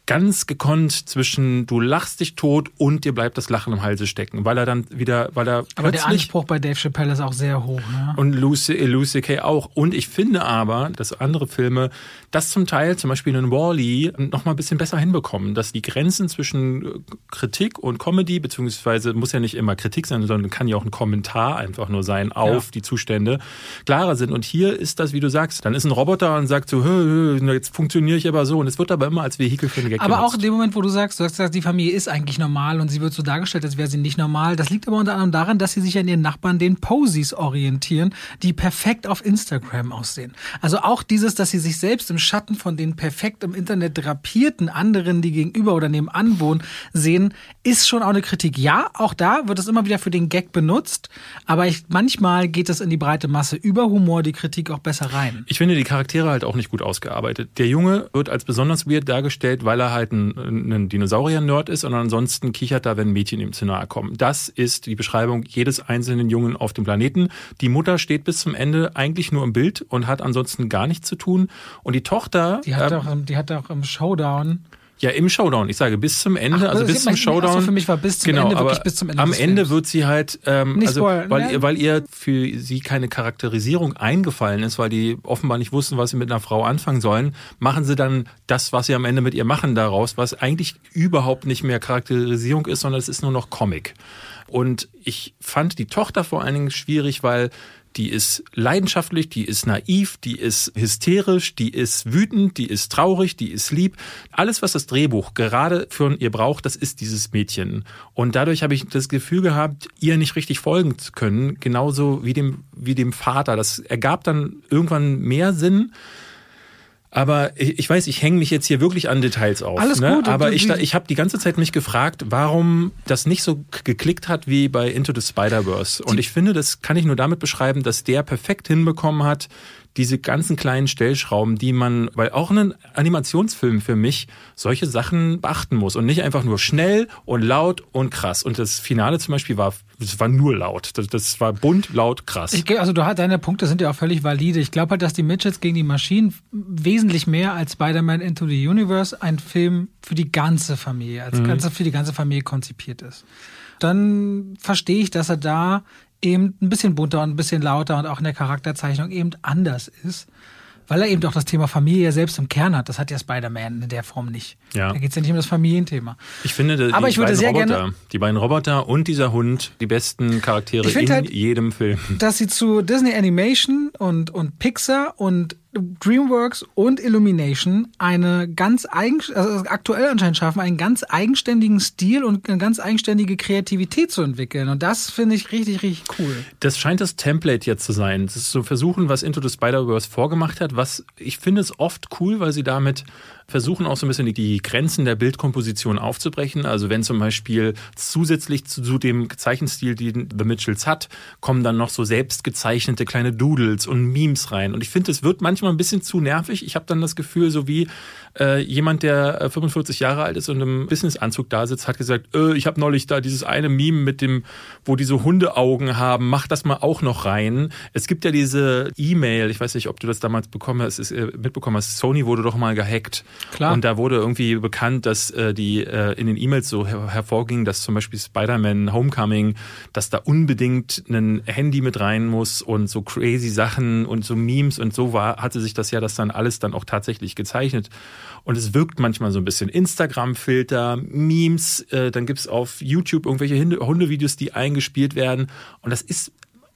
ganz gekonnt zwischen du lachst dich tot und dir bleibt das Lachen im Halse stecken, weil er dann wieder, weil er aber der Anspruch bei Dave Chappelle ist auch sehr hoch. Ne? und Lucy, Lucy Kay auch. Und ich finde aber, dass andere Filme das zum Teil, zum Beispiel in Wall-E, noch mal ein bisschen besser hinbekommen, dass die Grenzen zwischen äh, Kritik und Comedy, beziehungsweise muss ja nicht immer Kritik sein, sondern kann ja auch ein Kommentar einfach nur sein auf Ja. die Zustände, klarer sind. Und hier ist das, wie du sagst, dann ist ein Roboter und sagt so, "Hö, hö, jetzt funktioniere ich aber so. Und es wird aber immer als Vehikel für den Gag Aber auch genutzt. in dem Moment, wo du sagst, du sagst, die Familie ist eigentlich normal und sie wird so dargestellt, als wäre sie nicht normal. Das liegt aber unter anderem daran, dass sie sich an ihren Nachbarn, den Posies, orientieren, die perfekt auf Instagram aussehen. Also auch dieses, dass sie sich selbst im Schatten von den perfekt im Internet drapierten anderen, die gegenüber oder nebenan wohnen, sehen, ist schon auch eine Kritik. Ja, auch da wird es immer wieder für den Gag benutzt, aber ich, manchmal geht es in die breite Masse über Humor, die Kritik auch besser rein. Ich finde die Charaktere halt auch nicht gut ausgearbeitet. Der Junge wird als besonders weird dargestellt, weil er halt ein, ein Dinosaurier-Nerd ist und ansonsten kichert er, wenn Mädchen ihm zu nahe kommen. Das ist die Beschreibung jedes einzelnen Jungen auf dem Planeten. Die Mutter steht bis zum Ende eigentlich nur im Bild und hat ansonsten gar nichts zu tun. Und die Tochter, Die hat, ähm, auch, die hat auch im Showdown ja im Showdown, ich sage bis zum Ende, Ach, also bis zum Showdown. für mich war bis zum genau, Ende, wirklich bis zum Ende Am Ende wird sie halt, ähm, Nicht also, spoilern, weil, ne? ihr, weil ihr für sie keine Charakterisierung eingefallen ist, weil die offenbar nicht wussten, was sie mit einer Frau anfangen sollen, machen sie dann das, was sie am Ende mit ihr machen daraus, was eigentlich überhaupt nicht mehr Charakterisierung ist, sondern es ist nur noch Comic. Und ich fand die Tochter vor allen Dingen schwierig, weil die ist leidenschaftlich, die ist naiv, die ist hysterisch, die ist wütend, die ist traurig, die ist lieb. Alles, was das Drehbuch gerade für ihr braucht, das ist dieses Mädchen. Und dadurch habe ich das Gefühl gehabt, ihr nicht richtig folgen zu können, genauso wie dem, wie dem Vater. Das ergab dann irgendwann mehr Sinn. Aber ich ich weiß, ich hänge mich jetzt hier wirklich an Details auf. Alles ne? gut. Aber ich, ich habe die ganze Zeit mich gefragt, warum das nicht so geklickt hat wie bei Into the Spider-Verse. Und ich finde, das kann ich nur damit beschreiben, dass der perfekt hinbekommen hat, diese ganzen kleinen Stellschrauben, die man, weil auch ein Animationsfilm für mich solche Sachen beachten muss und nicht einfach nur schnell und laut und krass. Und das Finale zum Beispiel war, es war nur laut. Das, das war bunt, laut, krass. Ich, also du hast deine Punkte sind ja auch völlig valide. Ich glaube halt, dass die Midgets gegen die Maschinen wesentlich mehr als Spider-Man Into the Universe ein Film für die ganze Familie, als ganze für die ganze Familie konzipiert ist. Dann verstehe ich, dass er da eben ein bisschen bunter und ein bisschen lauter und auch in der Charakterzeichnung eben anders ist. Weil er eben doch das Thema Familie ja selbst im Kern hat. Das hat ja Spider-Man in der Form nicht. Ja. Da geht es ja nicht um das Familienthema. Ich finde, die, Aber ich würde beiden sehr Roboter, gerne- die beiden Roboter und dieser Hund, die besten Charaktere in halt- jedem Film. dass sie zu Disney Animation und, und Pixar und DreamWorks und Illumination eine ganz eigen, also aktuell anscheinend schaffen, einen ganz eigenständigen Stil und eine ganz eigenständige Kreativität zu entwickeln. Und das finde ich richtig, richtig cool. Das scheint das Template jetzt zu sein. Das ist so versuchen, was Into the Spider-Verse vorgemacht hat, was ich finde es oft cool, weil sie damit versuchen auch so ein bisschen die Grenzen der Bildkomposition aufzubrechen. Also wenn zum Beispiel zusätzlich zu, dem Zeichenstil, den The Mitchells hat, kommen dann noch so selbst gezeichnete kleine Doodles und Memes rein. Und ich finde, es wird manchmal ein bisschen zu nervig. Ich habe dann das Gefühl, so wie äh, jemand, der 45 äh, Jahre alt ist und im Businessanzug da sitzt, hat gesagt, äh, ich habe neulich da dieses eine Meme mit dem, wo die so Hundeaugen haben, mach das mal auch noch rein. Es gibt ja diese E-Mail, ich weiß nicht, ob du das damals bekommen hast, äh, mitbekommen hast, Sony wurde doch mal gehackt. Klar. Und da wurde irgendwie bekannt, dass äh, die äh, in den E-Mails so her hervorging, dass zum Beispiel Spider-Man Homecoming, dass da unbedingt ein Handy mit rein muss und so crazy Sachen und so Memes und so war, hatte sich das ja das dann alles dann auch tatsächlich gezeichnet. Und es wirkt manchmal so ein bisschen Instagram-Filter, Memes, äh, dann gibt's auf YouTube irgendwelche Hundevideos, die eingespielt werden. Und das ist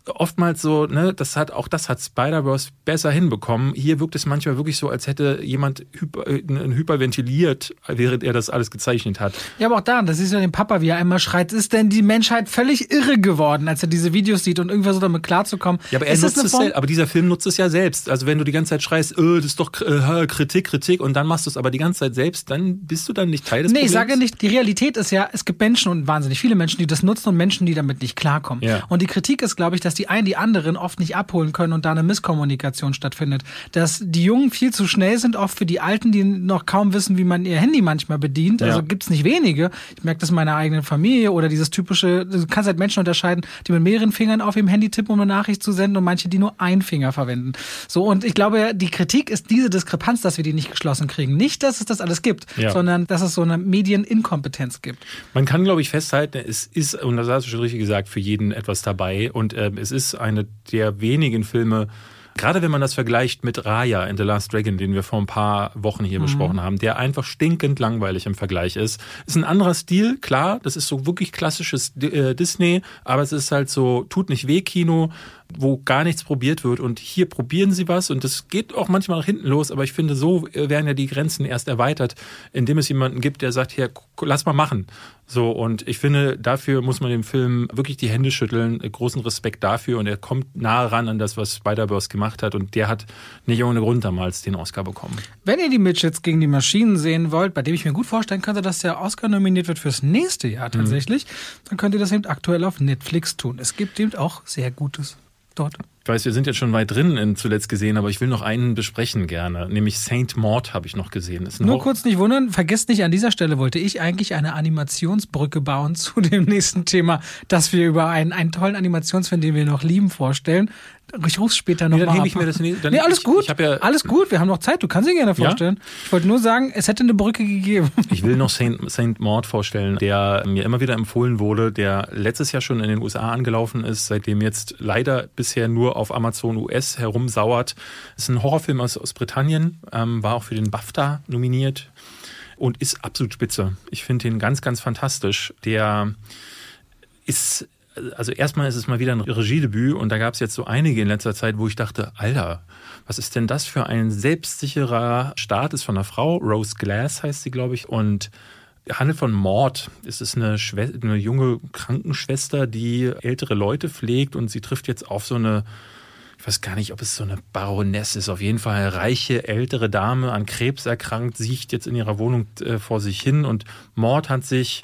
oftmals so, ne, das hat auch das hat Spider-Verse besser hinbekommen. Hier wirkt es manchmal wirklich so, als hätte jemand hyper, äh, hyperventiliert, während er das alles gezeichnet hat. Ja, aber auch da, das ist ja den Papa, wie er einmal schreit, ist denn die Menschheit völlig irre geworden, als er diese Videos sieht und irgendwas so damit klarzukommen. Ja, aber er ist nutzt es selbst, aber dieser Film nutzt es ja selbst. Also wenn du die ganze Zeit schreist, äh, das ist doch äh, Kritik, Kritik und dann machst du es aber die ganze Zeit selbst, dann bist du dann nicht Teil des nee, Problems. Nee, ich sage nicht, die Realität ist ja, es gibt Menschen und wahnsinnig viele Menschen, die das nutzen und Menschen, die damit nicht klarkommen. Ja. Und die Kritik ist, glaube ich, dass die einen die anderen oft nicht abholen können und da eine Misskommunikation stattfindet. Dass die Jungen viel zu schnell sind, oft für die Alten, die noch kaum wissen, wie man ihr Handy manchmal bedient. Also ja. gibt's nicht wenige. Ich merke das in meiner eigenen Familie oder dieses typische, du kannst halt Menschen unterscheiden, die mit mehreren Fingern auf ihrem Handy tippen, um eine Nachricht zu senden und manche, die nur einen Finger verwenden. So, und ich glaube, die Kritik ist diese Diskrepanz, dass wir die nicht geschlossen kriegen. Nicht, dass es das alles gibt, ja. sondern dass es so eine Medieninkompetenz gibt. Man kann, glaube ich, festhalten, es ist, und das hast du schon richtig gesagt, für jeden etwas dabei. Und äh, es ist eine der wenigen Filme, gerade wenn man das vergleicht mit Raya in The Last Dragon, den wir vor ein paar Wochen hier mhm. besprochen haben, der einfach stinkend langweilig im Vergleich ist. Ist ein anderer Stil, klar, das ist so wirklich klassisches äh, Disney, aber es ist halt so, tut nicht weh Kino, wo gar nichts probiert wird. Und hier probieren sie was und das geht auch manchmal nach hinten los, aber ich finde, so werden ja die Grenzen erst erweitert, indem es jemanden gibt, der sagt, hier, lass mal machen. So, und ich finde, dafür muss man dem Film wirklich die Hände schütteln. Großen Respekt dafür. Und er kommt nahe ran an das, was Spider-Verse gemacht hat. Und der hat nicht ohne Grund damals den Oscar bekommen. Wenn ihr die Midgets gegen die Maschinen sehen wollt, bei dem ich mir gut vorstellen könnte, dass der Oscar nominiert wird fürs nächste Jahr tatsächlich, mhm. dann könnt ihr das eben aktuell auf Netflix tun. Es gibt eben auch sehr Gutes dort. Ich weiß, wir sind jetzt schon weit drin in zuletzt gesehen, aber ich will noch einen besprechen gerne, nämlich Saint Maud habe ich noch gesehen. Nur Horror kurz nicht wundern, vergesst nicht, an dieser Stelle wollte ich eigentlich eine Animationsbrücke bauen *laughs* zu dem nächsten Thema, dass wir über einen, einen tollen Animationsfilm, den wir noch lieben, vorstellen. Ich ruf's später noch nee, dann mal. Ich mir das dann nee, alles ich, gut. Ich ja alles gut. Wir haben noch Zeit. Du kannst dir gerne vorstellen. Ja? Ich wollte nur sagen, es hätte eine Brücke gegeben. *laughs* Ich will noch Saint, Saint Maud vorstellen, der mir immer wieder empfohlen wurde, der letztes Jahr schon in den USA angelaufen ist, seitdem jetzt leider bisher nur auf Amazon US herumsauert. Es ist ein Horrorfilm aus, aus Britannien, ähm, war auch für den BAFTA nominiert und ist absolut spitze. Ich finde ihn ganz, ganz fantastisch. Der ist also erstmal ist es mal wieder ein Regiedebüt und da gab es jetzt so einige in letzter Zeit, wo ich dachte, Alter, was ist denn das für ein selbstsicherer Start? Ist von einer Frau, Rose Glass heißt sie, glaube ich, und handelt von Mord. Es ist eine, eine junge Krankenschwester, die ältere Leute pflegt und sie trifft jetzt auf so eine ich weiß gar nicht, ob es so eine Baroness ist, auf jeden Fall eine reiche ältere Dame an Krebs erkrankt, sieht jetzt in ihrer Wohnung äh, vor sich hin und Mord hat sich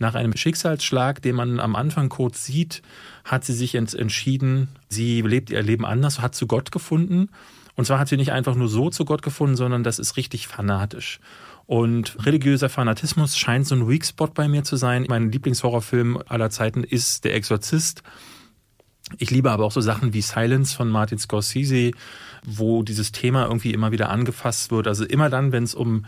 nach einem Schicksalsschlag, den man am Anfang kurz sieht, hat sie sich entschieden, sie lebt ihr Leben anders, hat zu Gott gefunden. Und zwar hat sie nicht einfach nur so zu Gott gefunden, sondern das ist richtig fanatisch. Und religiöser Fanatismus scheint so ein Weak Spot bei mir zu sein. Mein Lieblingshorrorfilm aller Zeiten ist Der Exorzist. Ich liebe aber auch so Sachen wie Silence von Martin Scorsese, wo dieses Thema irgendwie immer wieder angefasst wird. Also immer dann, wenn es um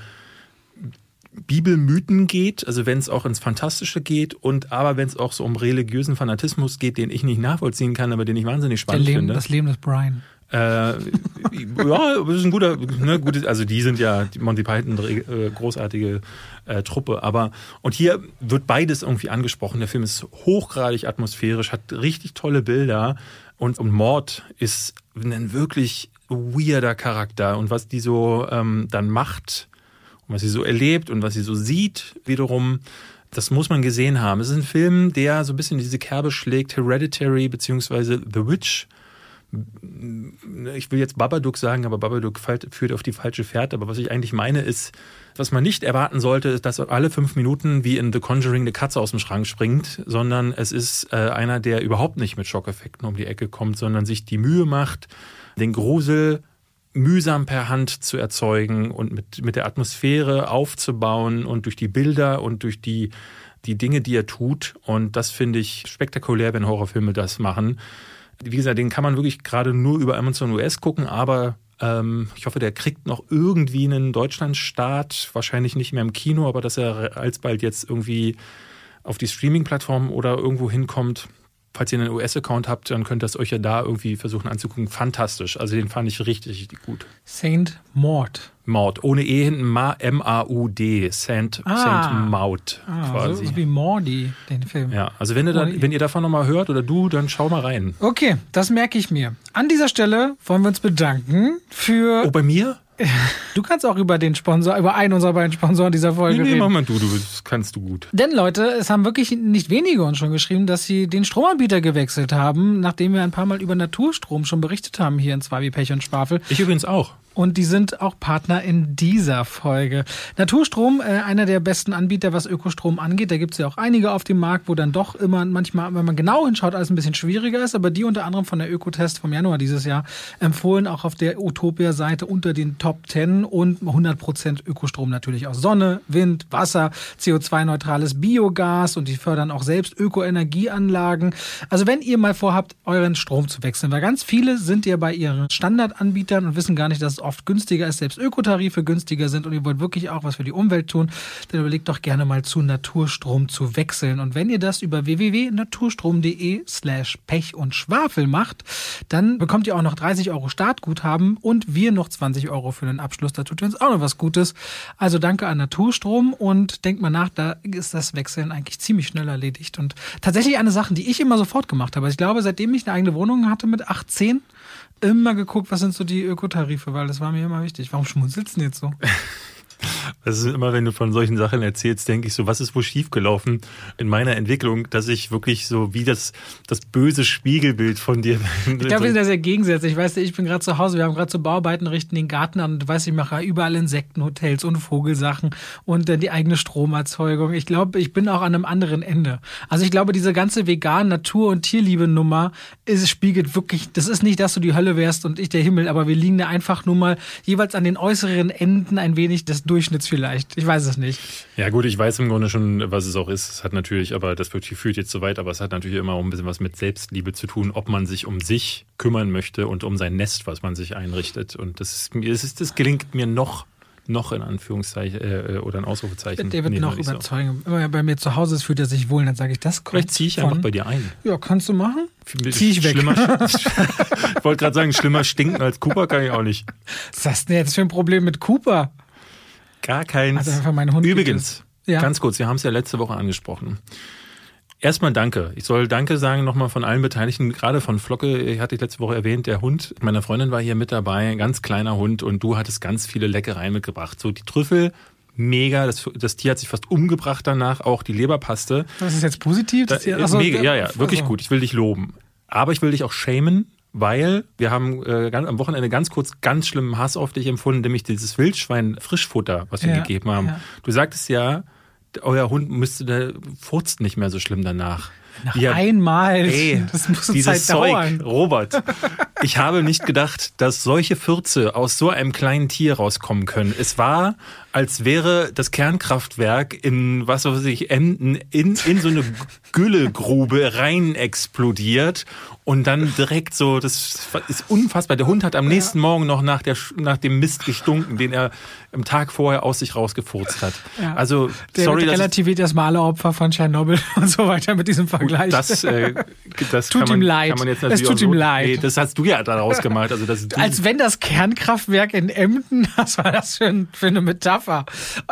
Bibelmythen geht, also wenn es auch ins Fantastische geht und aber wenn es auch so um religiösen Fanatismus geht, den ich nicht nachvollziehen kann, aber den ich wahnsinnig spannend Leben, finde. Das Leben des Brian. Äh, ja, das ist ein guter, ne, gutes, also die sind ja die Monty Python äh, großartige äh, Truppe, aber und hier wird beides irgendwie angesprochen. Der Film ist hochgradig atmosphärisch, hat richtig tolle Bilder und, und Mord ist ein wirklich weirder Charakter und was die so ähm, dann macht was sie so erlebt und was sie so sieht, wiederum, das muss man gesehen haben. Es ist ein Film, der so ein bisschen diese Kerbe schlägt, Hereditary beziehungsweise The Witch ich will jetzt Babadook sagen, aber Babadook führt auf die falsche Fährte. Aber was ich eigentlich meine ist, was man nicht erwarten sollte, ist, dass alle fünf Minuten wie in The Conjuring eine Katze aus dem Schrank springt, sondern es ist äh, einer, der überhaupt nicht mit Schockeffekten um die Ecke kommt, sondern sich die Mühe macht, den Grusel mühsam per Hand zu erzeugen und mit, mit der Atmosphäre aufzubauen und durch die Bilder und durch die, die Dinge, die er tut. Und das finde ich spektakulär, wenn Horrorfilme das machen. Wie gesagt, den kann man wirklich gerade nur über Amazon US gucken, aber ähm, ich hoffe, der kriegt noch irgendwie einen Deutschlandstart. Wahrscheinlich nicht mehr im Kino, aber dass er alsbald jetzt irgendwie auf die Streaming-Plattform oder irgendwo hinkommt. Falls ihr einen US-Account habt, dann könnt ihr es euch ja da irgendwie versuchen anzugucken. Fantastisch. Also den fand ich richtig, richtig gut. Saint Maud. Maud. Ohne E hinten M-A-U-D. Saint, ah. Saint Maud ah, quasi. So wie Mordi, den Film. Ja, also wenn ihr, dann, wenn ihr davon nochmal hört oder du, dann schau mal rein. Okay, das merke ich mir. An dieser Stelle wollen wir uns bedanken für. Oh, bei mir? Du kannst auch über den Sponsor, über einen unserer beiden Sponsoren dieser Folge nee, nee, reden. mach mal du, du das kannst du gut. Denn Leute, es haben wirklich nicht wenige uns schon geschrieben, dass sie den Stromanbieter gewechselt haben, nachdem wir ein paar Mal über Naturstrom schon berichtet haben hier in Zwei wie Pech und Schwafel. Ich übrigens auch. Und die sind auch Partner in dieser Folge. Naturstrom, äh, einer der besten Anbieter, was Ökostrom angeht. Da gibt es ja auch einige auf dem Markt, wo dann doch immer manchmal, wenn man genau hinschaut, alles ein bisschen schwieriger ist. Aber die unter anderem von der Ökotest vom Januar dieses Jahr empfohlen, auch auf der Utopia-Seite unter den Top 10 und 100% Ökostrom natürlich aus Sonne, Wind, Wasser, CO2-neutrales Biogas und die fördern auch selbst Ökoenergieanlagen. Also wenn ihr mal vorhabt, euren Strom zu wechseln, weil ganz viele sind ja bei ihren Standardanbietern und wissen gar nicht, dass es oft günstiger ist, selbst Ökotarife günstiger sind und ihr wollt wirklich auch was für die Umwelt tun, dann überlegt doch gerne mal zu Naturstrom zu wechseln. Und wenn ihr das über www.naturstrom.de slash Pech und Schwafel macht, dann bekommt ihr auch noch 30 Euro Startguthaben und wir noch 20 Euro für den Abschluss. Da tut ihr uns auch noch was Gutes. Also danke an Naturstrom und denkt mal nach, da ist das Wechseln eigentlich ziemlich schnell erledigt. Und tatsächlich eine Sache, die ich immer sofort gemacht habe. Ich glaube, seitdem ich eine eigene Wohnung hatte mit 18, immer geguckt, was sind so die Ökotarife, weil das war mir immer wichtig. Warum schmunzelst du denn jetzt so? *laughs* Das ist immer, wenn du von solchen Sachen erzählst, denke ich so, was ist wohl schiefgelaufen in meiner Entwicklung, dass ich wirklich so wie das, das böse Spiegelbild von dir bin. *laughs* Ich glaube, wir sind da sehr gegensätzlich. Ich weiß, ich bin gerade zu Hause, wir haben gerade so Bauarbeiten, richten den Garten an und du weißt, ich mache überall Insektenhotels und Vogelsachen und dann die eigene Stromerzeugung. Ich glaube, ich bin auch an einem anderen Ende. Also ich glaube, diese ganze vegan Natur- und Tierliebe-Nummer spiegelt wirklich, das ist nicht, dass du die Hölle wärst und ich der Himmel, aber wir liegen da einfach nur mal jeweils an den äußeren Enden ein wenig des Durchschnitts vielleicht. Ich weiß es nicht. Ja, gut, ich weiß im Grunde schon, was es auch ist. Es hat natürlich, aber das führt jetzt so weit, aber es hat natürlich immer auch ein bisschen was mit Selbstliebe zu tun, ob man sich um sich kümmern möchte und um sein Nest, was man sich einrichtet. Und das, ist, das gelingt mir noch noch in Anführungszeichen äh, oder ein Ausrufezeichen. Der wird noch überzeugen. So. Immer bei mir zu Hause ist, fühlt er sich wohl, dann sage ich, das kommt Vielleicht ziehe ich von, einfach bei dir ein. Ja, kannst du machen? Zieh ich weg. *laughs* *laughs* ich wollte gerade sagen, schlimmer stinken als Cooper kann ich auch nicht. Was hast du denn jetzt für ein Problem mit Cooper? Gar keins. Also einfach mein Hund Übrigens, ja. ganz kurz, wir haben es ja letzte Woche angesprochen. Erstmal danke. Ich soll Danke sagen nochmal von allen Beteiligten, gerade von Flocke, hatte ich letzte Woche erwähnt, der Hund meiner Freundin war hier mit dabei, ein ganz kleiner Hund und du hattest ganz viele Leckereien mitgebracht. So die Trüffel, mega, das, das Tier hat sich fast umgebracht danach, auch die Leberpaste. Das ist jetzt positiv? Das da, Achso, mega, ja, ja, wirklich also. gut. Ich will dich loben. Aber ich will dich auch schämen, weil wir haben äh, ganz, am Wochenende ganz kurz ganz schlimmen Hass auf dich empfunden, nämlich dieses Wildschwein Frischfutter, was wir ja, gegeben haben. Ja. Du sagtest ja, euer Hund müsste der furzt nicht mehr so schlimm danach. Nach ja, einmal. Ey, *laughs* das muss dieses Zeit Zeug, dauern. Robert. Ich habe nicht gedacht, dass solche Fürze aus so einem kleinen Tier rauskommen können. Es war, als wäre das Kernkraftwerk in, was weiß ich, Emden in, in so eine Güllegrube rein explodiert und dann direkt so, das ist unfassbar. Der Hund hat am nächsten Morgen noch nach, der, nach dem Mist gestunken, den er am Tag vorher aus sich rausgefurzt hat. Ja. Also, der sorry, relativiert das Opfer von Tschernobyl *laughs* und so weiter mit diesem Vergleich. Das, äh, das tut kann ihm man, leid. Kann man jetzt natürlich es tut ihm so, leid. Nee, das hast du ja daraus gemacht. Also das Als wenn das Kernkraftwerk in Emden, *laughs* was war das für, ein, für eine Metapher?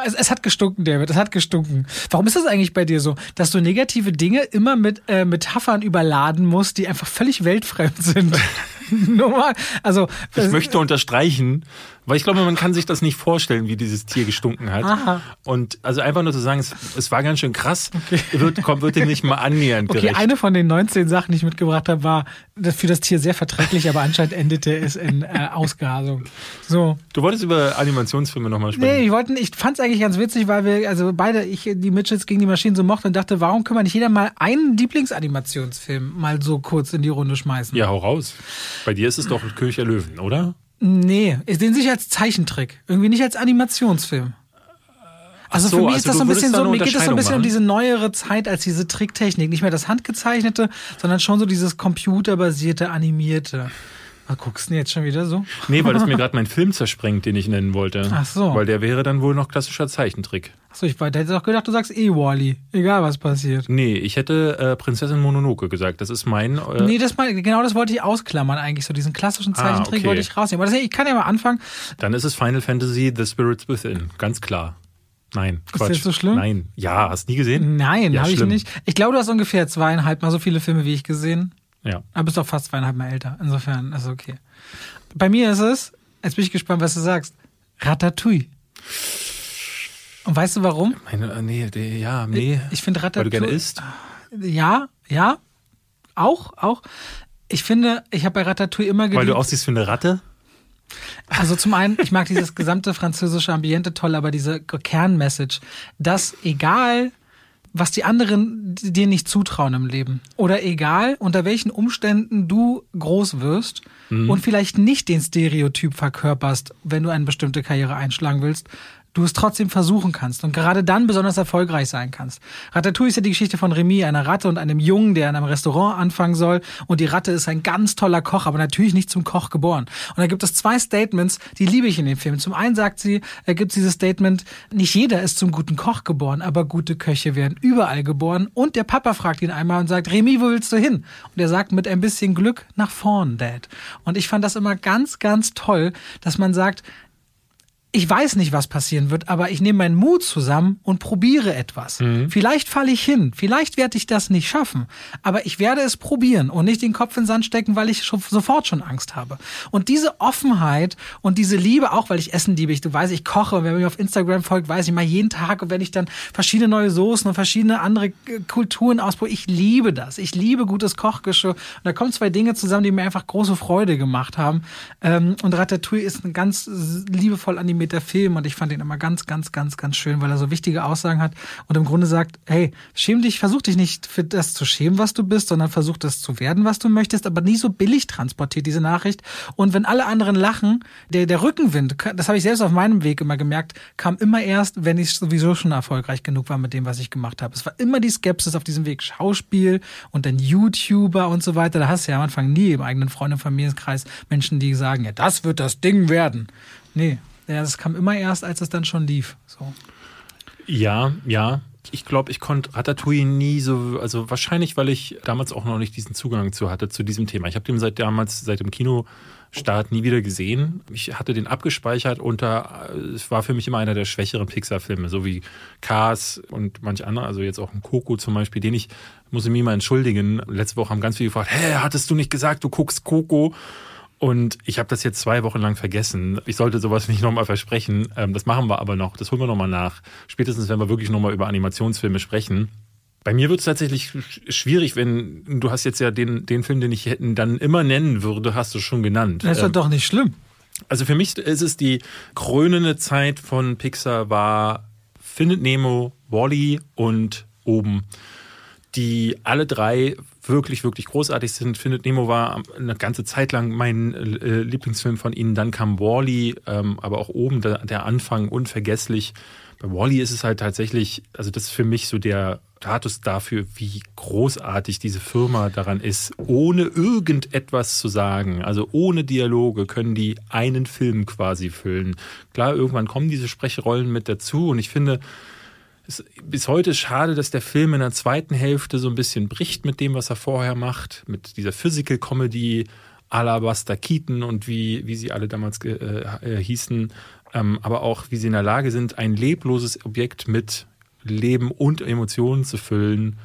Es, es, hat gestunken, David, es hat gestunken. Warum ist das eigentlich bei dir so, dass du negative Dinge immer mit äh, Metaphern überladen musst, die einfach völlig weltfremd sind? *laughs* Nur mal, also ich möchte unterstreichen, Weil ich glaube, man kann sich das nicht vorstellen, wie dieses Tier gestunken hat. Aha. Und also einfach nur zu sagen, es, es war ganz schön krass, wird, kommt, wird dem nicht mal annähernd Okay, gerecht. eine von den 19 Sachen, die ich mitgebracht habe, war für das Tier sehr verträglich, aber anscheinend endete es in äh, Ausgasung. So. du wolltest über Animationsfilme nochmal sprechen. Nee, ich wollte, ich fand es eigentlich ganz witzig, weil wir, also beide, ich die Mitchells gegen die Maschinen so mochten und dachte, warum können wir nicht jeder mal einen Lieblingsanimationsfilm mal so kurz in die Runde schmeißen? Ja, hau raus. Bei dir ist es doch König der Löwen, oder? Nee, ich sehe sich als Zeichentrick, irgendwie nicht als Animationsfilm. Also so, für mich also ist das so ein bisschen so, mir geht es so ein bisschen um Unterscheidung diese neuere Zeit als diese Tricktechnik. Nicht mehr das Handgezeichnete, sondern schon so dieses computerbasierte, animierte. Was guckst du denn jetzt schon wieder so? Nee, weil das mir *laughs* gerade meinen Film zersprengt, den ich nennen wollte. Ach so. Weil der wäre dann wohl noch klassischer Zeichentrick. Achso, ich hätte doch gedacht, du sagst eh Wally. Egal was passiert. Nee, ich hätte äh, Prinzessin Mononoke gesagt. Das ist mein. Äh, Nee, das mal, genau das wollte ich ausklammern eigentlich. So diesen klassischen Ah, Zeichentrick okay. wollte ich rausnehmen. Aber das, ich kann ja mal anfangen. Dann ist es Final Fantasy The Spirits Within. Ganz klar. Nein, Ist Quatsch. das so schlimm? Nein. Ja, hast nie gesehen? Nein, Ja, habe ich nicht. Ich glaube, du hast ungefähr zweieinhalb mal so viele Filme wie ich gesehen. Ja. Aber bist doch fast zweieinhalb Mal älter. Insofern ist okay. Bei mir ist es, jetzt bin ich gespannt, was du sagst. Ratatouille. Und weißt du warum? Meine, äh, nee, der, ja, nee. Ich finde Weil Ratatouille. du gerne isst. Ja, ja. Auch, auch. Ich finde, ich habe bei Ratatouille immer Weil geliebt. du aussiehst wie eine Ratte. Also zum einen, ich mag dieses *laughs* gesamte französische Ambiente toll, aber diese Kernmessage, dass egal, was die anderen dir nicht zutrauen im Leben. Oder egal, unter welchen Umständen du groß wirst und vielleicht nicht den Stereotyp verkörperst, wenn du eine bestimmte Karriere einschlagen willst, du es trotzdem versuchen kannst und gerade dann besonders erfolgreich sein kannst. Ratatouille ist ja die Geschichte von Remy, einer Ratte und einem Jungen, der in einem Restaurant anfangen soll und die Ratte ist ein ganz toller Koch, aber natürlich nicht zum Koch geboren. Und da gibt es zwei Statements, die liebe ich in dem Film. Zum einen sagt sie, er gibt dieses Statement, nicht jeder ist zum guten Koch geboren, aber gute Köche werden überall geboren und der Papa fragt ihn einmal und sagt, Remy, wo willst du hin? Und er sagt mit ein bisschen Glück nach vorn, Dad. Und ich fand das immer ganz, ganz toll, dass man sagt, ich weiß nicht, was passieren wird, aber ich nehme meinen Mut zusammen und probiere etwas. Vielleicht falle ich hin, vielleicht werde ich das nicht schaffen, aber ich werde es probieren und nicht den Kopf in den Sand stecken, weil ich schon, sofort schon Angst habe. Und diese Offenheit und diese Liebe, auch weil ich Essen liebe, ich, du weißt, ich koche, wer mir auf Instagram folgt, weiß ich mal jeden Tag und wenn ich dann verschiedene neue Soßen und verschiedene andere äh, Kulturen ausprobiere, ich liebe das. Ich liebe gutes Kochgeschirr. Und da kommen zwei Dinge zusammen, die mir einfach große Freude gemacht haben. Ähm, und Ratatouille ist ein ganz liebevoll animierter Film und ich fand ihn immer ganz, ganz, ganz, ganz schön, weil er so wichtige Aussagen hat und im Grunde sagt, hey, schäm dich, versuch dich nicht für das zu schämen, was du bist, sondern versuch das zu werden, was du möchtest, aber nie so billig transportiert diese Nachricht. Und wenn alle anderen lachen, der, der Rückenwind, das habe ich selbst auf meinem Weg immer gemerkt, kam immer erst, wenn ich sowieso schon erfolgreich genug war mit dem, was ich gemacht habe. Es war immer die Skepsis auf diesem Weg. Schauspiel und dann YouTuber und so weiter. Da hast du ja am Anfang nie im eigenen Freunde- und Familienkreis Menschen, die sagen, ja, das wird das Ding werden. Nee, ja, das kam immer erst, als es dann schon lief. So. Ja, ja. Ich glaube, ich konnte Ratatouille nie so, also wahrscheinlich, weil ich damals auch noch nicht diesen Zugang zu hatte zu diesem Thema. Ich habe den seit damals, seit dem Kinostart nie wieder gesehen. Ich hatte den abgespeichert unter, es war für mich immer einer der schwächeren Pixar-Filme, so wie Cars und manch andere, also jetzt auch ein Coco zum Beispiel, den ich, muss ich mich mal entschuldigen. Letzte Woche haben ganz viele gefragt, hä, hattest du nicht gesagt, du guckst Coco? Und ich habe das jetzt zwei Wochen lang vergessen. Ich sollte sowas nicht nochmal versprechen. Ähm, das machen wir aber noch. Das holen wir nochmal nach. Spätestens, wenn wir wirklich nochmal über Animationsfilme sprechen. Bei mir wird es tatsächlich sch- schwierig, wenn du hast jetzt ja den, den Film, den ich hätten dann immer nennen würde, hast du schon genannt. Das ist Ähm, doch nicht schlimm. also für mich ist es die krönende Zeit von Pixar war Findet Nemo, Wally und Oben, die alle drei wirklich, wirklich großartig sind. Findet Nemo war eine ganze Zeit lang mein äh, Lieblingsfilm von ihnen. Dann kam Wally, ähm, aber auch Oben, der, der Anfang unvergesslich. Bei Wally ist es halt tatsächlich, also das ist für mich so der Status dafür, wie großartig diese Firma daran ist, ohne irgendetwas zu sagen, also ohne Dialoge können die einen Film quasi füllen. Klar, irgendwann kommen diese Sprechrollen mit dazu und ich finde, es, bis heute ist schade, dass der Film in der zweiten Hälfte so ein bisschen bricht mit dem, was er vorher macht, mit dieser Physical Comedy à la Buster Keaton und wie, wie sie alle damals äh, äh, hießen, ähm, aber auch wie sie in der Lage sind, ein lebloses Objekt mit Leben und Emotionen zu füllen.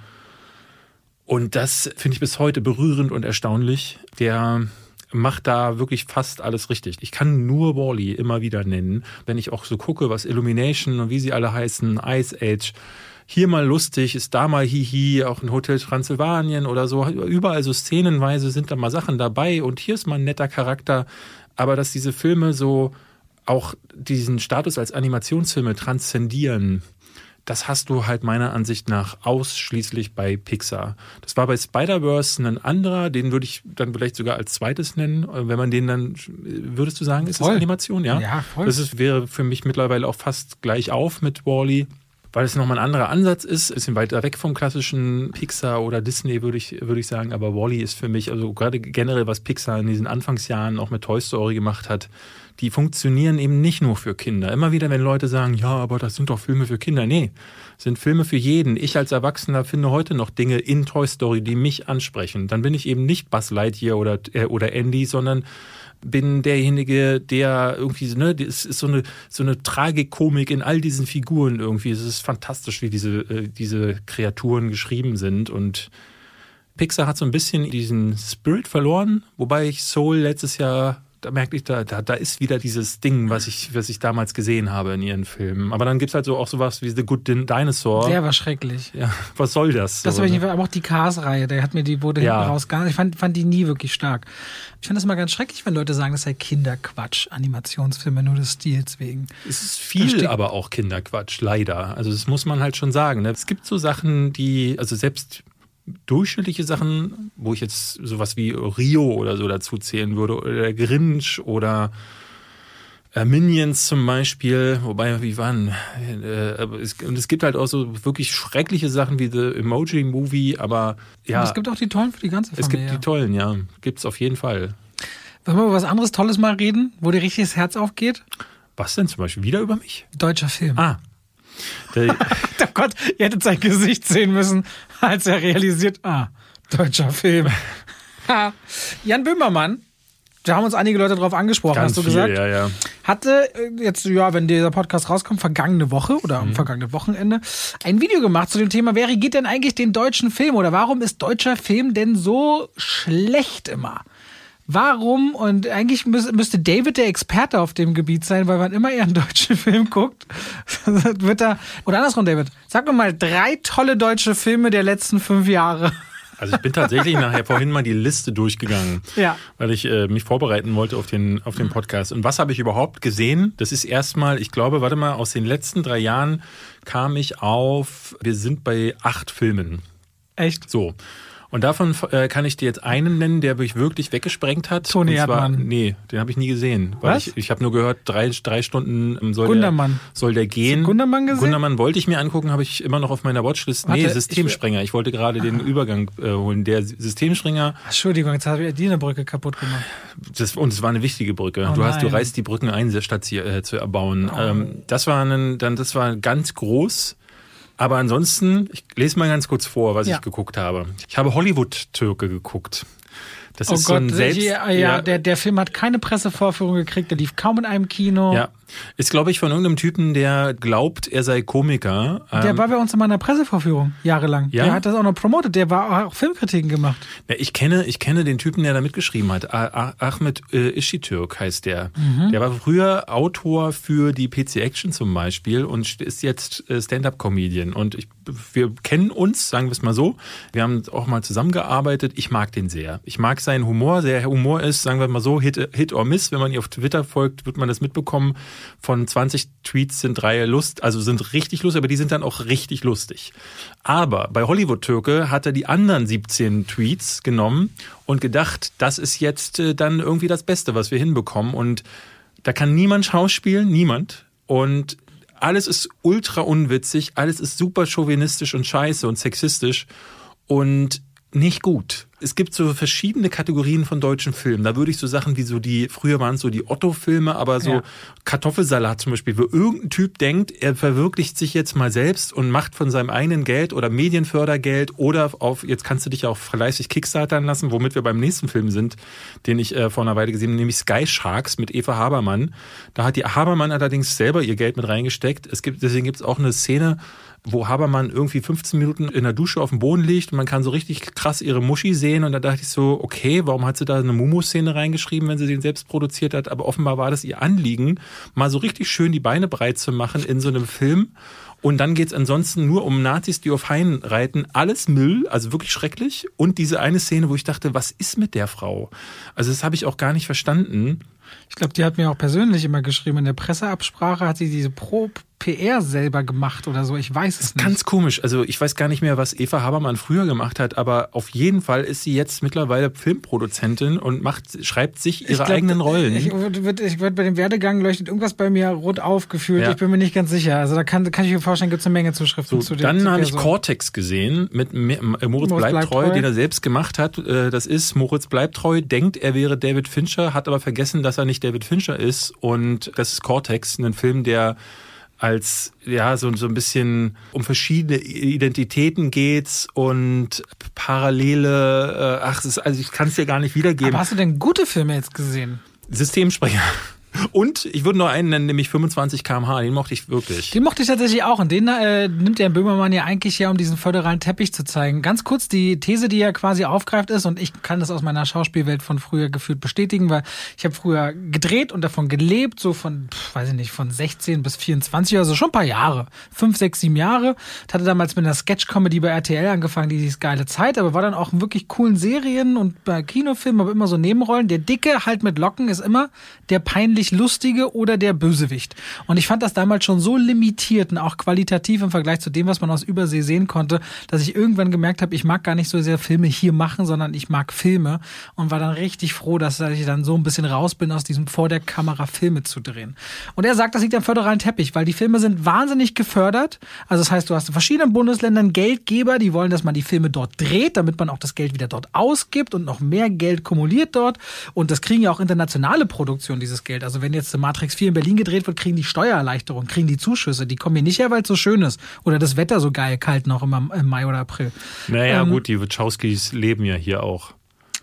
Und das finde ich bis heute berührend und erstaunlich. Der macht da wirklich fast alles richtig. Ich kann nur Wally immer wieder nennen, wenn ich auch so gucke, was Illumination und wie sie alle heißen, Ice Age, hier mal lustig, ist da mal hihi, auch ein Hotel Transsilvanien oder so. Überall so szenenweise sind da mal Sachen dabei und hier ist mal ein netter Charakter. Aber dass diese Filme so auch diesen Status als Animationsfilme transzendieren, das hast du halt meiner Ansicht nach ausschließlich bei Pixar. Das war bei Spider-Verse ein anderer, den würde ich dann vielleicht sogar als zweites nennen. Wenn man den dann, würdest du sagen, ist voll. das Animation? Ja, ja voll. Das ist, wäre für mich mittlerweile auch fast gleich auf mit Wally. -E weil es nochmal ein anderer Ansatz ist, ein bisschen weiter weg vom klassischen Pixar oder Disney, würde ich, würde ich sagen. Aber Wally ist für mich, also gerade generell, was Pixar in diesen Anfangsjahren auch mit Toy Story gemacht hat, die funktionieren eben nicht nur für Kinder. Immer wieder, wenn Leute sagen, ja, aber das sind doch Filme für Kinder. Nee, sind Filme für jeden. Ich als Erwachsener finde heute noch Dinge in Toy Story, die mich ansprechen. Dann bin ich eben nicht Buzz Lightyear oder, äh, oder Andy, sondern bin derjenige, der irgendwie, ne, es ist so eine, so eine Tragikomik in all diesen Figuren irgendwie. Es ist fantastisch, wie diese, äh, diese Kreaturen geschrieben sind und Pixar hat so ein bisschen diesen Spirit verloren, wobei ich Soul letztes Jahr da merke ich, da, da, da ist wieder dieses Ding, was ich, was ich damals gesehen habe in ihren Filmen. Aber dann gibt es halt so auch sowas wie The Good Dinosaur. Der war schrecklich. Ja, was soll das? Das so, war ich nicht, aber auch die Cars-Reihe, der hat mir die wurde ja. hinten raus gar. Ich fand, fand die nie wirklich stark. Ich fand das immer ganz schrecklich, wenn Leute sagen, das sei Kinderquatsch, Animationsfilme nur des Stils wegen. Es ist viel, aber auch Kinderquatsch, leider. Also das muss man halt schon sagen. Ne? Es gibt so Sachen, die, also selbst durchschnittliche Sachen, wo ich jetzt sowas wie Rio oder so dazu zählen würde, oder Grinch oder äh, Minions zum Beispiel, wobei, wie waren, äh, es, und es gibt halt auch so wirklich schreckliche Sachen wie The Emoji Movie, aber ja. Und es gibt auch die tollen für die ganze Familie. Es gibt die tollen, ja. Gibt es auf jeden Fall. Wollen wir über was anderes Tolles mal reden, wo dir richtig das Herz aufgeht? Was denn zum Beispiel? Wieder über mich? Deutscher Film. Ah, *laughs* oh Gott, ihr hättet sein Gesicht sehen müssen, als er realisiert, ah, deutscher Film. *laughs* Jan Böhmermann, da haben uns einige Leute drauf angesprochen, Ganz hast du viel, gesagt. Ja, ja. Hatte äh, jetzt, ja, wenn dieser Podcast rauskommt, vergangene Woche oder am mhm. vergangenen Wochenende ein Video gemacht zu dem Thema, wer regiert denn eigentlich den deutschen Film oder warum ist deutscher Film denn so schlecht immer? Warum? Und eigentlich müsste David der Experte auf dem Gebiet sein, weil wann immer er einen deutschen *laughs* Film guckt, wird er. Oder andersrum, David. Sag mir mal drei tolle deutsche Filme der letzten fünf Jahre. Also ich bin tatsächlich nachher *laughs* vorhin mal die Liste durchgegangen, ja. weil ich äh, mich vorbereiten wollte auf den, auf den Podcast. Und was habe ich überhaupt gesehen? Das ist erstmal, ich glaube, warte mal, aus den letzten drei Jahren kam ich auf, wir sind bei acht Filmen. Echt? So. Und davon äh, kann ich dir jetzt einen nennen, der mich wirklich weggesprengt hat. Toni Erdmann. Nee, den habe ich nie gesehen. Weil Was? Ich, ich habe nur gehört, drei, drei Stunden soll Gundermann. der, soll der gehen. Gundermann gesehen? Gundermann wollte ich mir angucken, habe ich immer noch auf meiner Watchlist. Warte, nee, Systemsprenger. Ich, ich wollte gerade den Übergang äh, holen. Der Systemsprenger. Entschuldigung, jetzt habe ich die eine Brücke kaputt gemacht. Das, und es war eine wichtige Brücke. Oh du hast, du reißt die Brücken ein, statt sie äh, zu erbauen. Oh. Ähm, das war ein, dann, das war ganz groß aber ansonsten, ich lese mal ganz kurz vor, was ja. ich geguckt habe. Ich habe Hollywood-Türke geguckt. Das oh ist Gott, so ein Selbst, ja, ja, Der, der Film hat keine Pressevorführung gekriegt, der lief kaum in einem Kino. Ja, ist, glaube ich, von irgendeinem Typen, der glaubt, er sei Komiker. Der ähm, war bei uns in meiner Pressevorführung jahrelang. Ja? Der hat das auch noch promotet. Der war auch Filmkritiken gemacht. Ja, ich kenne, ich kenne den Typen, der da mitgeschrieben hat. Ahmed äh, Ishitürk heißt der. Mhm. Der war früher Autor für die PC Action zum Beispiel und ist jetzt äh, Stand-up-Comedian. Und ich, wir kennen uns, sagen wir es mal so. Wir haben auch mal zusammengearbeitet. Ich mag den sehr. Ich mag seinen Humor. Der Humor ist, sagen wir mal so, Hit, Hit or Miss. Wenn man ihr auf Twitter folgt, wird man das mitbekommen von 20 Tweets sind drei Lust, also sind richtig lustig, aber die sind dann auch richtig lustig. Aber bei Hollywood Türke hat er die anderen 17 Tweets genommen und gedacht, das ist jetzt äh, dann irgendwie das Beste, was wir hinbekommen. Und da kann niemand schauspielen, niemand. Und alles ist ultra unwitzig, alles ist super chauvinistisch und scheiße und sexistisch und nicht gut es gibt so verschiedene Kategorien von deutschen Filmen. Da würde ich so Sachen wie so die, früher waren es so die Otto-Filme, aber so ja. Kartoffelsalat zum Beispiel, wo irgendein Typ denkt, er verwirklicht sich jetzt mal selbst und macht von seinem eigenen Geld oder Medienfördergeld oder auf, jetzt kannst du dich auch fleißig kickstartern lassen, womit wir beim nächsten Film sind, den ich äh, vor einer Weile gesehen habe, nämlich Sky Sharks mit Eva Habermann. Da hat die Habermann allerdings selber ihr Geld mit reingesteckt. Es gibt, deswegen gibt es auch eine Szene, wo Habermann irgendwie 15 Minuten in der Dusche auf dem Boden liegt und man kann so richtig krass ihre Muschi sehen und da dachte ich so, okay, warum hat sie da eine Mumu-Szene reingeschrieben, wenn sie den selbst produziert hat? Aber offenbar war das ihr Anliegen, mal so richtig schön die Beine breit zu machen in so einem Film. Und dann geht's ansonsten nur um Nazis, die auf Haien reiten. Alles Müll, also wirklich schrecklich. Und diese eine Szene, wo ich dachte, was ist mit der Frau? Also das habe ich auch gar nicht verstanden. Ich glaube, die hat mir auch persönlich immer geschrieben. In der Presseabsprache hat sie diese Pro PR selber gemacht oder so. Ich weiß es nicht. Ganz komisch. Also ich weiß gar nicht mehr, was Eva Habermann früher gemacht hat, aber auf jeden Fall ist sie jetzt mittlerweile Filmproduzentin und macht, schreibt sich ihre glaub, eigenen Rollen. Ich würde ich würd bei dem Werdegang leuchtet irgendwas bei mir rot aufgefühlt. Ja. Ich bin mir nicht ganz sicher. Also da kann, kann ich mir vorstellen, gibt es eine Menge Zuschriften so, zu dem. Dann habe ich Cortex gesehen mit Moritz, Moritz bleibt, bleibt treu, den er selbst gemacht hat. Äh, das ist Moritz bleibt treu, denkt, er wäre David Fincher, hat aber vergessen, dass er nicht David Fincher ist. Und das ist Cortex, ein Film, der als ja so, so ein bisschen um verschiedene Identitäten geht's und parallele äh, ach ist, also ich kann es dir gar nicht wiedergeben. Aber hast du denn gute Filme jetzt gesehen? Systemsprecher. Und ich würde noch einen nennen, nämlich 25 km/h. Den mochte ich wirklich. Den mochte ich tatsächlich auch. Und den äh, nimmt der Böhmermann ja eigentlich ja, um diesen föderalen Teppich zu zeigen. Ganz kurz die These, die er quasi aufgreift ist, und ich kann das aus meiner Schauspielwelt von früher gefühlt bestätigen, weil ich habe früher gedreht und davon gelebt, so von, pf, weiß ich nicht, von 16 bis 24, also schon ein paar Jahre. Fünf, sechs, sieben Jahre. Ich hatte damals mit einer Sketch-Comedy bei RTL angefangen, die hieß geile Zeit, aber war dann auch in wirklich coolen Serien und bei Kinofilmen, aber immer so Nebenrollen. Der Dicke halt mit Locken ist immer der peinlich wirklich Lustige oder der Bösewicht. Und ich fand das damals schon so limitiert und auch qualitativ im Vergleich zu dem, was man aus Übersee sehen konnte, dass ich irgendwann gemerkt habe, ich mag gar nicht so sehr Filme hier machen, sondern ich mag Filme und war dann richtig froh, dass ich dann so ein bisschen raus bin, aus diesem vor der Kamera Filme zu drehen. Und er sagt, das liegt am föderalen Teppich, weil die Filme sind wahnsinnig gefördert. Also das heißt, du hast in verschiedenen Bundesländern Geldgeber, die wollen, dass man die Filme dort dreht, damit man auch das Geld wieder dort ausgibt und noch mehr Geld kumuliert dort. Und das kriegen ja auch internationale Produktionen, dieses Geld. Also wenn jetzt Matrix 4 in Berlin gedreht wird, kriegen die Steuererleichterung, kriegen die Zuschüsse. Die kommen hier nicht her, weil es so schön ist. Oder das Wetter so geil kalt noch im, im Mai oder April. Naja, ähm, gut, die Wachowskis leben ja hier auch.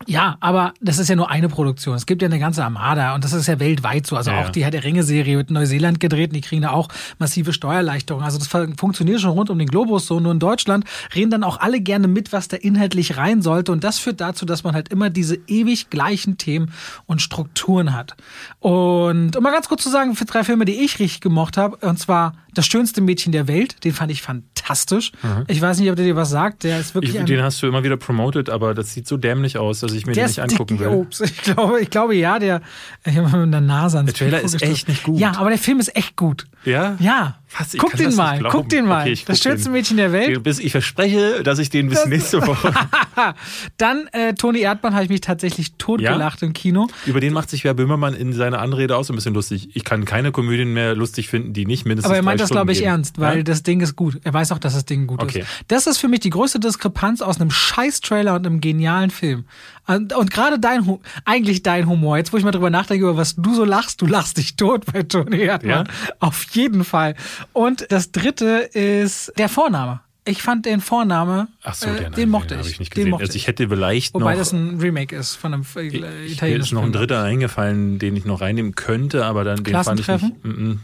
Ja, aber das ist ja nur eine Produktion. Es gibt ja eine ganze Armada und das ist ja weltweit so. Also ja, auch die Herr der Ringe-Serie wird in Neuseeland gedreht und die kriegen da auch massive Steuererleichterungen. Also das funktioniert schon rund um den Globus so. Nur in Deutschland reden dann auch alle gerne mit, was da inhaltlich rein sollte. Und das führt dazu, dass man halt immer diese ewig gleichen Themen und Strukturen hat. Und um mal ganz kurz zu sagen, für drei Filme, die ich richtig gemocht habe, und zwar Das schönste Mädchen der Welt, den fand ich fantastisch. Mhm. Ich weiß nicht, ob der dir was sagt. Der ist wirklich. Ich, den hast du immer wieder promoted, aber das sieht so dämlich aus, dass ich mir der den nicht angucken will. Obst. Ich glaube, ich glaube ja, der. *laughs* Ich habe mit der Nase ans Der Trailer ist echt nicht gut. Ja, aber der Film ist echt gut. Ja? Ja. Was, guck den mal, guck den mal. Okay, das schönste Mädchen der Welt. Ich verspreche, dass ich den bis das nächste Woche. *laughs* Dann äh, Toni Erdmann habe ich mich tatsächlich totgelacht ja? im Kino. Über den macht sich Wer Böhmermann in seiner Anrede auch so ein bisschen lustig. Ich kann keine Komödien mehr lustig finden, die nicht mindestens Aber er meint das, glaube ich, gehen. ernst, weil ja? das Ding ist gut. Er weiß auch, dass das Ding gut okay. ist. Das ist für mich die größte Diskrepanz aus einem Scheiß-Trailer und einem genialen Film. Und, und gerade dein, eigentlich dein Humor, jetzt wo ich mal drüber nachdenke, über was du so lachst, du lachst dich tot bei Toni Erdmann. Ja? Auf jeden Fall. Und das dritte ist der Vorname. Ich fand den Vorname, Ach so, äh, den, den mochte den ich. nicht gesehen. also ich hätte vielleicht Wobei noch, das ein Remake ist von einem äh, italienischen Mir ist noch ein dritter eingefallen, den ich noch reinnehmen könnte, aber dann den fand ich nicht. Mm, mm.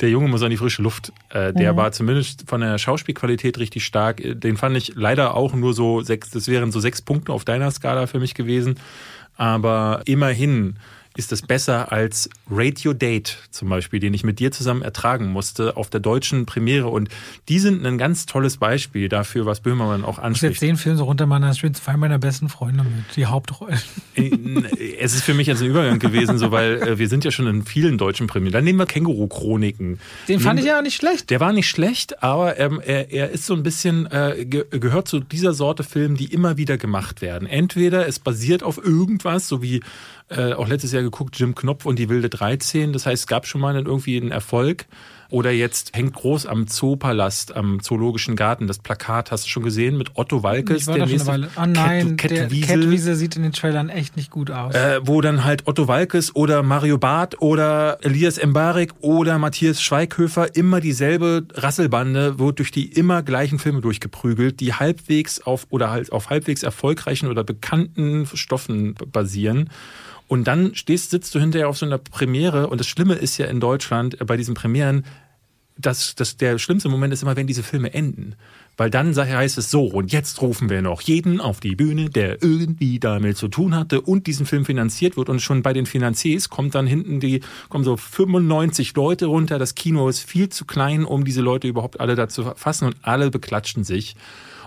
Der Junge muss an die frische Luft. Äh, der mhm. war zumindest von der Schauspielqualität richtig stark. Den fand ich leider auch nur so sechs, das wären so sechs Punkte auf deiner Skala für mich gewesen. Aber immerhin ist es besser als Radio Date zum Beispiel, den ich mit dir zusammen ertragen musste auf der deutschen Premiere. Und die sind ein ganz tolles Beispiel dafür, was Böhmermann auch anspricht. Ich jetzt den Film so runter als ich zwei meiner besten Freunde mit, die Hauptrollen. Äh, es ist für mich jetzt ein Übergang gewesen, so weil äh, wir sind ja schon in vielen deutschen Premieren. Dann nehmen wir Känguru-Chroniken. Den fand ich ja auch nicht schlecht. Der war nicht schlecht, aber ähm, er, er ist so ein bisschen, äh, ge gehört zu dieser Sorte Film, die immer wieder gemacht werden. Entweder es basiert auf irgendwas, so wie äh, auch letztes Jahr geguckt, Jim Knopf und die wilde 13. Das heißt, es gab schon mal irgendwie einen Erfolg. Oder jetzt hängt groß am Zoopalast, am Zoologischen Garten. Das Plakat hast du schon gesehen mit Otto Walkes. der nächste Weile. Oh nein, Cat, der Catwiese sieht in den Trailern echt nicht gut aus. Äh, wo dann halt Otto Walkes oder Mario Barth oder Elias Mbarek oder Matthias Schweighöfer immer dieselbe Rasselbande wird durch die immer gleichen Filme durchgeprügelt, die halbwegs auf oder halt auf halbwegs erfolgreichen oder bekannten Stoffen basieren. Und dann stehst, sitzt du hinterher auf so einer Premiere und das Schlimme ist ja in Deutschland äh, bei diesen Premieren, das, das, der schlimmste Moment ist immer, wenn diese Filme enden. Weil dann heißt es so, und jetzt rufen wir noch jeden auf die Bühne, der irgendwie damit zu tun hatte und diesen Film finanziert wird. Und schon bei den Finanziers kommt dann hinten die, kommen so 95 Leute runter. Das Kino ist viel zu klein, um diese Leute überhaupt alle dazu fassen und alle beklatschen sich.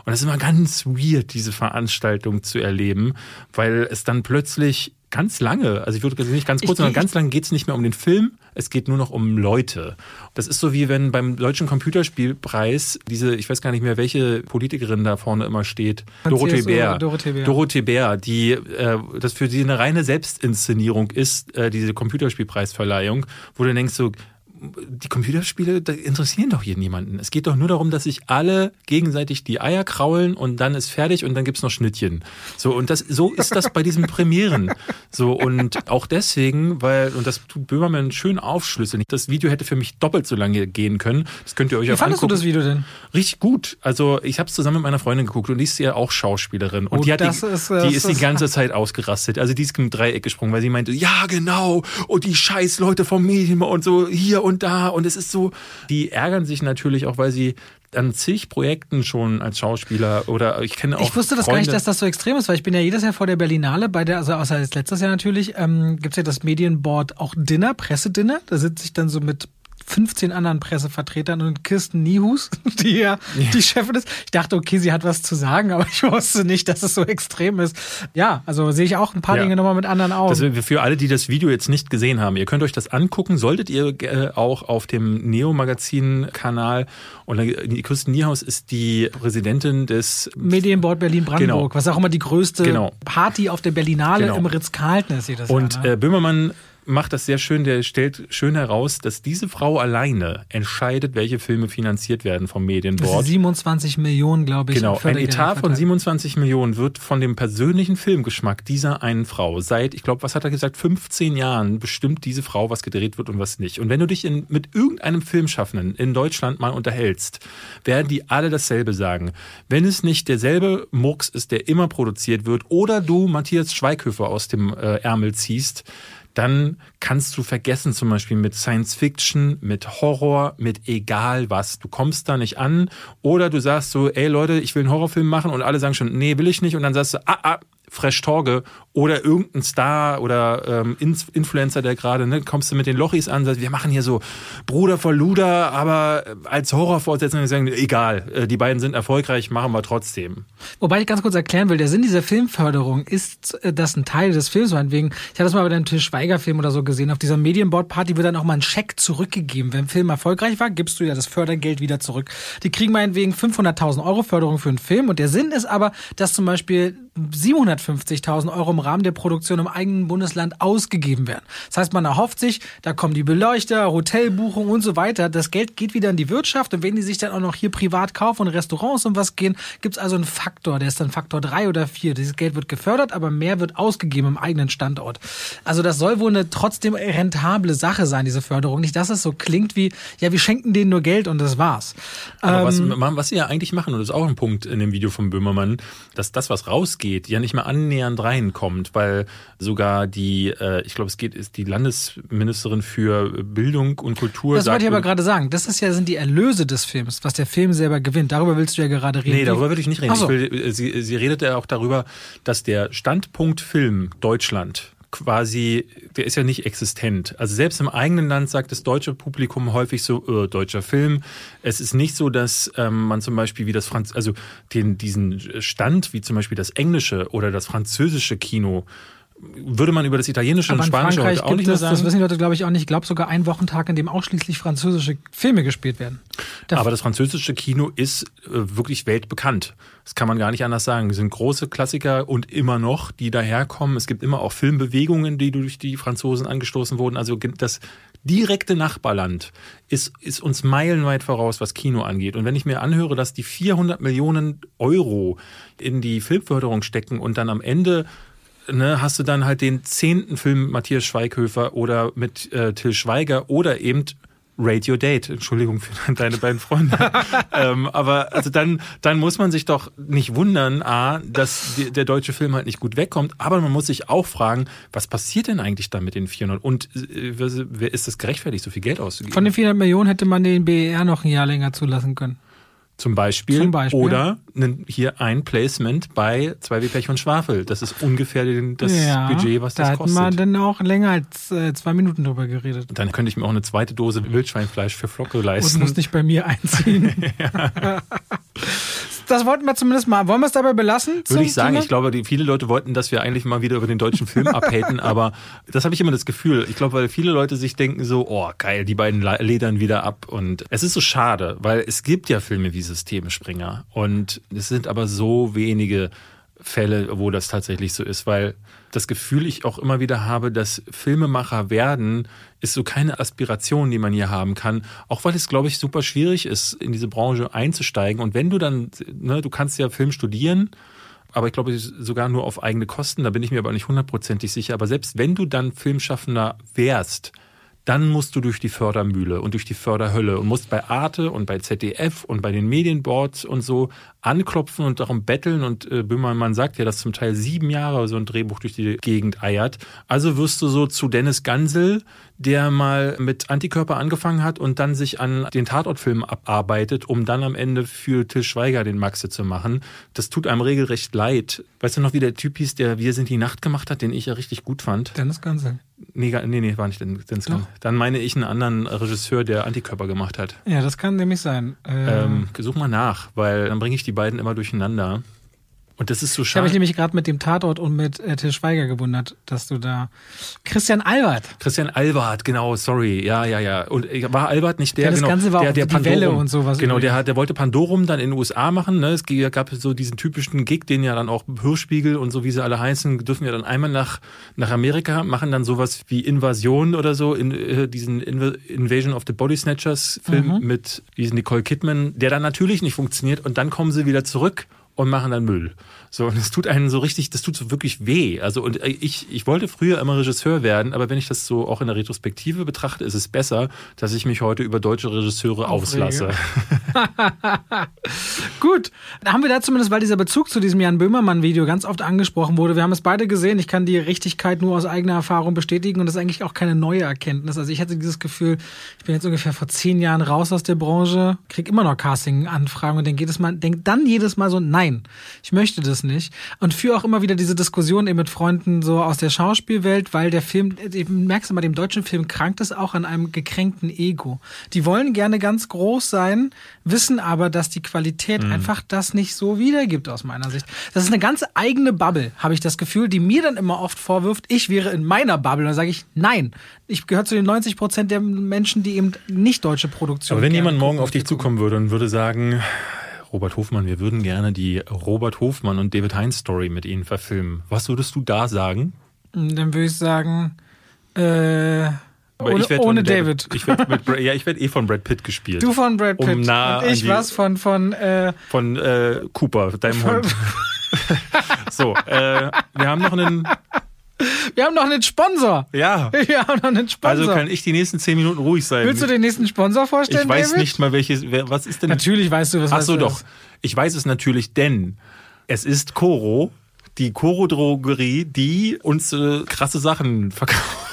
Und das ist immer ganz weird, diese Veranstaltung zu erleben, weil es dann plötzlich ganz lange, also ich würde nicht ganz kurz, ich, sondern ganz lange geht es nicht mehr um den Film, es geht nur noch um Leute. Das ist so wie wenn beim Deutschen Computerspielpreis diese, ich weiß gar nicht mehr, welche Politikerin da vorne immer steht, Dorothee Bär. Dorothee Bär. Dorothee Bär, die äh, das für sie eine reine Selbstinszenierung ist, äh, diese Computerspielpreisverleihung, wo du denkst so, die Computerspiele interessieren doch hier niemanden. Es geht doch nur darum, dass sich alle gegenseitig die Eier kraulen und dann ist fertig und dann gibt's noch Schnittchen. So, und das, so ist das bei diesen Premieren. So, und auch deswegen, weil, und das tut Böhmermann schön aufschlüsseln. Das Video hätte für mich doppelt so lange gehen können. Das könnt ihr euch Wie auch fandest angucken. du das Video denn? Richtig gut. Also, ich habe es zusammen mit meiner Freundin geguckt und die ist ja auch Schauspielerin. Und oh, die, hat die, ist, die ist die ganze Zeit ausgerastet. Also, die ist im Dreieck gesprungen, weil sie meinte, ja, genau. Und die scheiß Leute vom Medien und so hier und da und es ist so, die ärgern sich natürlich auch, weil sie an zig Projekten schon als Schauspieler oder ich kenne auch. Ich wusste das Freunde. gar nicht, dass das so extrem ist, weil ich bin ja jedes Jahr vor der Berlinale bei der, also außer jetzt letztes Jahr natürlich, ähm, gibt es ja das Medienboard auch Dinner, Pressedinner. Da sitze ich dann so mit 15 anderen Pressevertretern und Kirsten Niehus, *laughs* die ja, ja, die Chefin ist. Ich dachte, okay, sie hat was zu sagen, aber ich wusste nicht, dass es so extrem ist. Ja, also sehe ich auch ein paar ja. Dinge nochmal mit anderen Augen. Das, für alle, die das Video jetzt nicht gesehen haben, ihr könnt euch das angucken, solltet ihr äh, auch auf dem Neo-Magazin-Kanal und Kirsten Niehaus ist die Präsidentin des Medienboard Berlin-Brandenburg, genau. was auch immer die größte genau. Party auf der Berlinale genau. im Ritz-Carlton ist jedes Und Jahr, ne? äh, Böhmermann macht das sehr schön, der stellt schön heraus, dass diese Frau alleine entscheidet, welche Filme finanziert werden vom Medienboard. 27 Millionen, glaube ich. Genau, ein Etat von 27 Millionen wird von dem persönlichen Filmgeschmack dieser einen Frau seit, ich glaube, was hat er gesagt, 15 Jahren bestimmt diese Frau, was gedreht wird und was nicht. Und wenn du dich in, mit irgendeinem Filmschaffenden in Deutschland mal unterhältst, werden die alle dasselbe sagen. Wenn es nicht derselbe Murks ist, der immer produziert wird, oder du Matthias Schweighöfer aus dem äh, Ärmel ziehst, dann kannst du vergessen, zum Beispiel mit Science Fiction, mit Horror, mit egal was. Du kommst da nicht an. Oder du sagst so, ey Leute, ich will einen Horrorfilm machen und alle sagen schon, nee, will ich nicht. Und dann sagst du, ah, ah, Fresh Torge oder irgendein Star oder ähm, Influencer, der gerade, ne, kommst du mit den Lochis an, sagst, wir machen hier so Bruder vor Luder, aber als Horrorfortsetzung sagen, egal, äh, die beiden sind erfolgreich, machen wir trotzdem. Wobei ich ganz kurz erklären will, der Sinn dieser Filmförderung ist, äh, dass ein Teil des Films, meinetwegen, ich habe das mal bei einem Til Schweiger-Film oder so gesehen, auf dieser Medienboard-Party wird dann auch mal ein Scheck zurückgegeben. Wenn ein Film erfolgreich war, gibst du ja das Fördergeld wieder zurück. Die kriegen meinetwegen 500.000 Euro Förderung für einen Film und der Sinn ist aber, dass zum Beispiel 750.000 Euro im Rahmen der Produktion im eigenen Bundesland ausgegeben werden. Das heißt, man erhofft sich, da kommen die Beleuchter, Hotelbuchungen und so weiter. Das Geld geht wieder in die Wirtschaft und wenn die sich dann auch noch hier privat kaufen und Restaurants und was gehen, gibt's also einen Faktor, der ist dann Faktor drei oder vier. Dieses Geld wird gefördert, aber mehr wird ausgegeben im eigenen Standort. Also das soll wohl eine trotzdem rentable Sache sein, diese Förderung. Nicht, dass es so klingt wie, ja, wir schenken denen nur Geld und das war's. Aber ähm, was, was sie ja eigentlich machen, und das ist auch ein Punkt in dem Video von Böhmermann, dass das, was rausgeht, geht, ja nicht mehr annähernd reinkommt, weil sogar die, äh, ich glaube, es geht, ist die Landesministerin für Bildung und Kultur. Das wollte ich aber gerade sagen. Das ist ja, sind die Erlöse des Films, was der Film selber gewinnt. Darüber willst du ja gerade reden. Nee, darüber will ich nicht reden. So. Ich will, sie, sie redet ja auch darüber, dass der Standpunkt Film Deutschland quasi, der ist ja nicht existent. Also selbst im eigenen Land sagt das deutsche Publikum häufig so, äh, deutscher Film. Es ist nicht so, dass ähm, man zum Beispiel wie das Franz, also den, diesen Stand, wie zum Beispiel das englische oder das französische Kino würde man über das Italienische Aber und Spanische heute auch nicht mehr sagen. Das wissen die Leute, glaube ich, auch nicht. Ich glaube sogar ein Wochentag, in dem ausschließlich französische Filme gespielt werden. Da Aber das französische Kino ist äh, wirklich weltbekannt. Das kann man gar nicht anders sagen. Es sind große Klassiker und immer noch, die daherkommen. Es gibt immer auch Filmbewegungen, die durch die Franzosen angestoßen wurden. Also das direkte Nachbarland ist, ist uns meilenweit voraus, was Kino angeht. Und wenn ich mir anhöre, dass die 400 Millionen Euro in die Filmförderung stecken und dann am Ende ne, hast du dann halt den zehnten Film mit Matthias Schweighöfer oder mit äh, Till Schweiger oder eben your date. Entschuldigung für *laughs* deine beiden Freunde. *laughs* ähm, aber also dann, dann muss man sich doch nicht wundern, A, dass die, der deutsche Film halt nicht gut wegkommt, aber man muss sich auch fragen, was passiert denn eigentlich da mit den 400 und äh, wer ist das gerechtfertigt, so viel Geld auszugeben? Von den 400 Millionen hätte man den BER noch ein Jahr länger zulassen können. Zum Beispiel. Zum Beispiel. Oder hier ein Placement bei 2W Pech und Schwafel. Das ist ungefähr das Ja, Budget, was da das hätten wir kostet. dann auch länger als äh, zwei Minuten drüber geredet. Dann könnte ich mir auch eine zweite Dose Wildschweinfleisch für Flocke Und leisten. muss nicht bei mir einziehen. *laughs* *laughs* *laughs* Das wollten wir zumindest mal. Wollen wir es dabei belassen? Würde ich sagen, Thema? ich glaube, die, viele Leute wollten, dass wir eigentlich mal wieder über den deutschen Film abhaten, *laughs* aber das habe ich immer das Gefühl. Ich glaube, weil viele Leute sich denken so, oh geil, die beiden le- ledern wieder ab und es ist so schade, weil es gibt ja Filme wie Systemespringer und es sind aber so wenige Fälle, wo das tatsächlich so ist, weil das Gefühl ich auch immer wieder habe, dass Filmemacher werden, ist so keine Aspiration, die man hier haben kann. Auch weil es, glaube ich, super schwierig ist, in diese Branche einzusteigen. Und wenn du dann, ne, du kannst ja Film studieren, aber ich glaube sogar nur auf eigene Kosten, da bin ich mir aber nicht hundertprozentig sicher. Aber selbst wenn du dann Filmschaffender wärst, dann musst du durch die Fördermühle und durch die Förderhölle und musst bei Arte und bei ZDF und bei den Medienboards und so anklopfen und darum betteln. Und äh, Böhmermann sagt ja, dass zum Teil sieben Jahre so ein Drehbuch durch die Gegend eiert. Also wirst du so zu Dennis Gansel, der mal mit Antikörper angefangen hat und dann sich an den Tatortfilmen abarbeitet, um dann am Ende für Till Schweiger den Maxe zu machen. Das tut einem regelrecht leid. Weißt du noch, wie der Typ hieß, der Wir sind die Nacht gemacht hat, den ich ja richtig gut fand? Dennis Gansel. Nee, nee, nee, war nicht Dennis Gansel. Dann meine ich einen anderen Regisseur, der Antikörper gemacht hat. Ja, das kann nämlich sein. Äh, Ähm, such mal nach, weil dann bringe ich die beiden immer durcheinander. Und das ist so ich habe mich schade. nämlich gerade mit dem Tatort und mit äh, Till Schweiger gewundert, dass du da. Christian Albert. Christian Albert, genau, sorry. Ja, ja, ja. Und äh, war Albert nicht der, Ja, das genau, Ganze war der, auch der die Welle und sowas Genau, der, der wollte Pandorum dann in den USA machen. Ne? Es gab so diesen typischen Gig, den ja dann auch Hörspiegel und so, wie sie alle heißen, dürfen ja dann einmal nach, nach Amerika, machen dann sowas wie Invasion oder so, in, äh, diesen Inv Invasion of the Body Snatchers Film Mhm. mit diesen Nicole Kidman, der dann natürlich nicht funktioniert und dann kommen sie wieder zurück und machen dann Müll. So, und es tut einen so richtig, das tut so wirklich weh. Also, und äh, ich, ich wollte früher immer Regisseur werden, aber wenn ich das so auch in der Retrospektive betrachte, ist es besser, dass ich mich heute über deutsche Regisseure Aufrege. auslasse. *laughs* Gut, dann haben wir da zumindest, weil dieser Bezug zu diesem Jan Böhmermann-Video ganz oft angesprochen wurde. Wir haben es beide gesehen. Ich kann die Richtigkeit nur aus eigener Erfahrung bestätigen und das ist eigentlich auch keine neue Erkenntnis. Also ich hatte dieses Gefühl, ich bin jetzt ungefähr vor zehn Jahren raus aus der Branche, krieg immer noch Casting-Anfragen und denke jedes Mal, denk dann jedes Mal so, nein, ich möchte das nicht. Und führe auch immer wieder diese Diskussion eben mit Freunden so aus der Schauspielwelt, weil der Film, merkst du mal, dem deutschen Film krankt es auch an einem gekränkten Ego. Die wollen gerne ganz groß sein, wissen aber, dass die Qualität einfach das nicht so wiedergibt aus meiner Sicht. Das ist eine ganz eigene Bubble, habe ich das Gefühl, die mir dann immer oft vorwirft, ich wäre in meiner Bubble. Und dann sage ich, nein, ich gehöre zu den 90 Prozent der Menschen, die eben nicht deutsche Produktion Aber wenn jemand morgen auf dich zukommen würde und würde sagen, Robert Hofmann, wir würden gerne die Robert Hofmann und David Heinz Story mit Ihnen verfilmen. Was würdest du da sagen? Dann würde ich sagen, äh, Aber ohne, ich werd ohne von David. Ich werd mit, *laughs* ja, ich werde eh von Brad Pitt gespielt. Du von Brad Pitt Um nah und ich die- was von von äh, Von äh, Cooper, deinem *laughs* Hund. *laughs* so, äh, wir haben noch einen. Wir haben noch einen Sponsor. Ja. *laughs* Wir haben noch einen Sponsor. Also kann ich die nächsten zehn Minuten ruhig sein. Willst du den nächsten Sponsor vorstellen, ich weiß David? nicht mal welches. Wer, was ist denn? Natürlich weißt du, was Ach so, das doch. ist. Ich weiß es natürlich, denn es ist Coro, die Coro-Drogerie, die uns äh, krasse Sachen verkauft.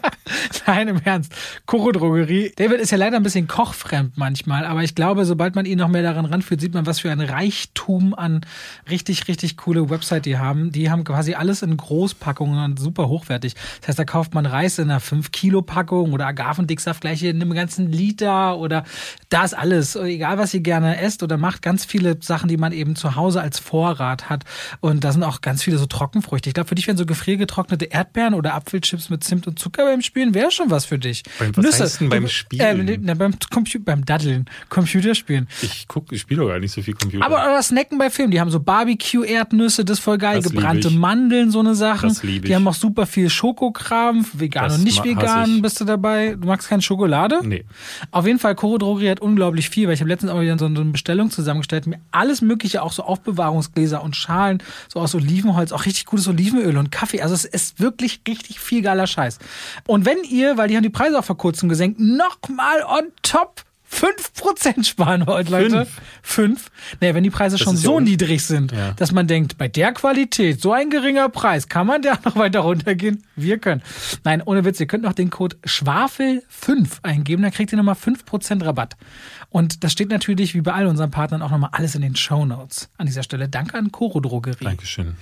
*laughs* Nein, im Ernst. Koro Drogerie. David ist ja leider ein bisschen kochfremd manchmal, aber ich glaube, sobald man ihn noch mehr daran ranführt, sieht man, was für ein Reichtum an richtig, richtig coole Website die haben. Die haben quasi alles in Großpackungen und super hochwertig. Das heißt, da kauft man Reis in einer 5-Kilo-Packung oder Agavendicksaft gleich in einem ganzen Liter oder da ist alles. Egal, was ihr gerne esst oder macht, ganz viele Sachen, die man eben zu Hause als Vorrat hat. Und da sind auch ganz viele so Trockenfrüchte. Ich glaube, für dich wären so gefriergetrocknete Erdbeeren oder Apfelchips mit Zimt und Zucker beim Spielen wäre schon was für dich. Beim- was heißt denn beim Spielen? Äh, na, beim, Compu beim Daddeln, Computerspielen. Ich gucke, ich spiele doch gar nicht so viel Computer. Aber, aber Snacken bei Filmen, die haben so Barbecue-Erdnüsse, das ist voll geil, Das gebrannte. Mandeln, so eine Sachen. Das lieb ich. Die haben auch super viel Schokokram, vegan Das und nicht vegan, bist du dabei. Du magst keine Schokolade? Nee. Auf jeden Fall, Koro Drogerie hat unglaublich viel, weil ich habe letztens auch wieder so eine Bestellung zusammengestellt, mir alles mögliche, auch so Aufbewahrungsgläser und Schalen, so aus Olivenholz, auch richtig gutes Olivenöl und Kaffee. Also es ist wirklich richtig viel geiler Scheiß. Und wenn ihr weil die haben die Preise auch vor kurzem gesenkt, nochmal on top 5% sparen heute, Leute. Fünf? Fünf. Naja, wenn die Preise schon ist ja so un- niedrig sind, Ja. dass man denkt, bei der Qualität, so ein geringer Preis, kann man da *laughs* noch weiter runtergehen? Wir können. Nein, ohne Witz, ihr könnt noch den Code Schwafel5 eingeben, dann kriegt ihr nochmal 5% Rabatt. Und das steht natürlich, wie bei all unseren Partnern, auch nochmal alles in den Shownotes. An dieser Stelle danke an Coro Drogerie. Dankeschön.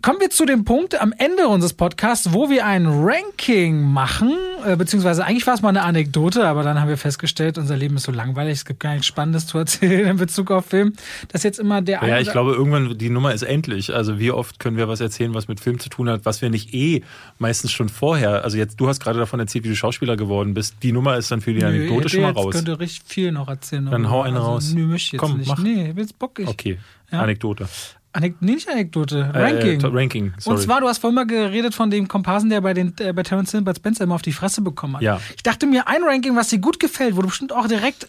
Kommen wir zu dem Punkt am Ende unseres Podcasts, wo wir ein Ranking machen, äh, beziehungsweise eigentlich war es mal eine Anekdote, aber dann haben wir festgestellt, unser Leben ist so langweilig, es gibt gar nichts Spannendes zu erzählen in Bezug auf Film, dass jetzt immer der Ja, ich glaube, irgendwann, die Nummer ist endlich. Also wie oft können wir was erzählen, was mit Film zu tun hat, was wir nicht eh meistens schon vorher, also jetzt, du hast gerade davon erzählt, wie du Schauspieler geworden bist. Die Nummer ist dann für die Nö, Anekdote ich schon mal jetzt raus. könnte richtig viel noch erzählen. Dann hau eine also, raus. Nö, möchte ich jetzt Komm, nicht. mach. Nee, will's bock ich. Okay, Ja. Anekdote. Anek nee, nicht Anekdote, Äh, Ranking. äh, Ranking, sorry. Und zwar, du hast vorhin mal geredet von dem Komparsen, der bei, den, äh, bei Terence Hill und Bud Spencer immer auf die Fresse bekommen hat. Ja. Ich dachte mir, ein Ranking, was dir gut gefällt, wo du bestimmt auch direkt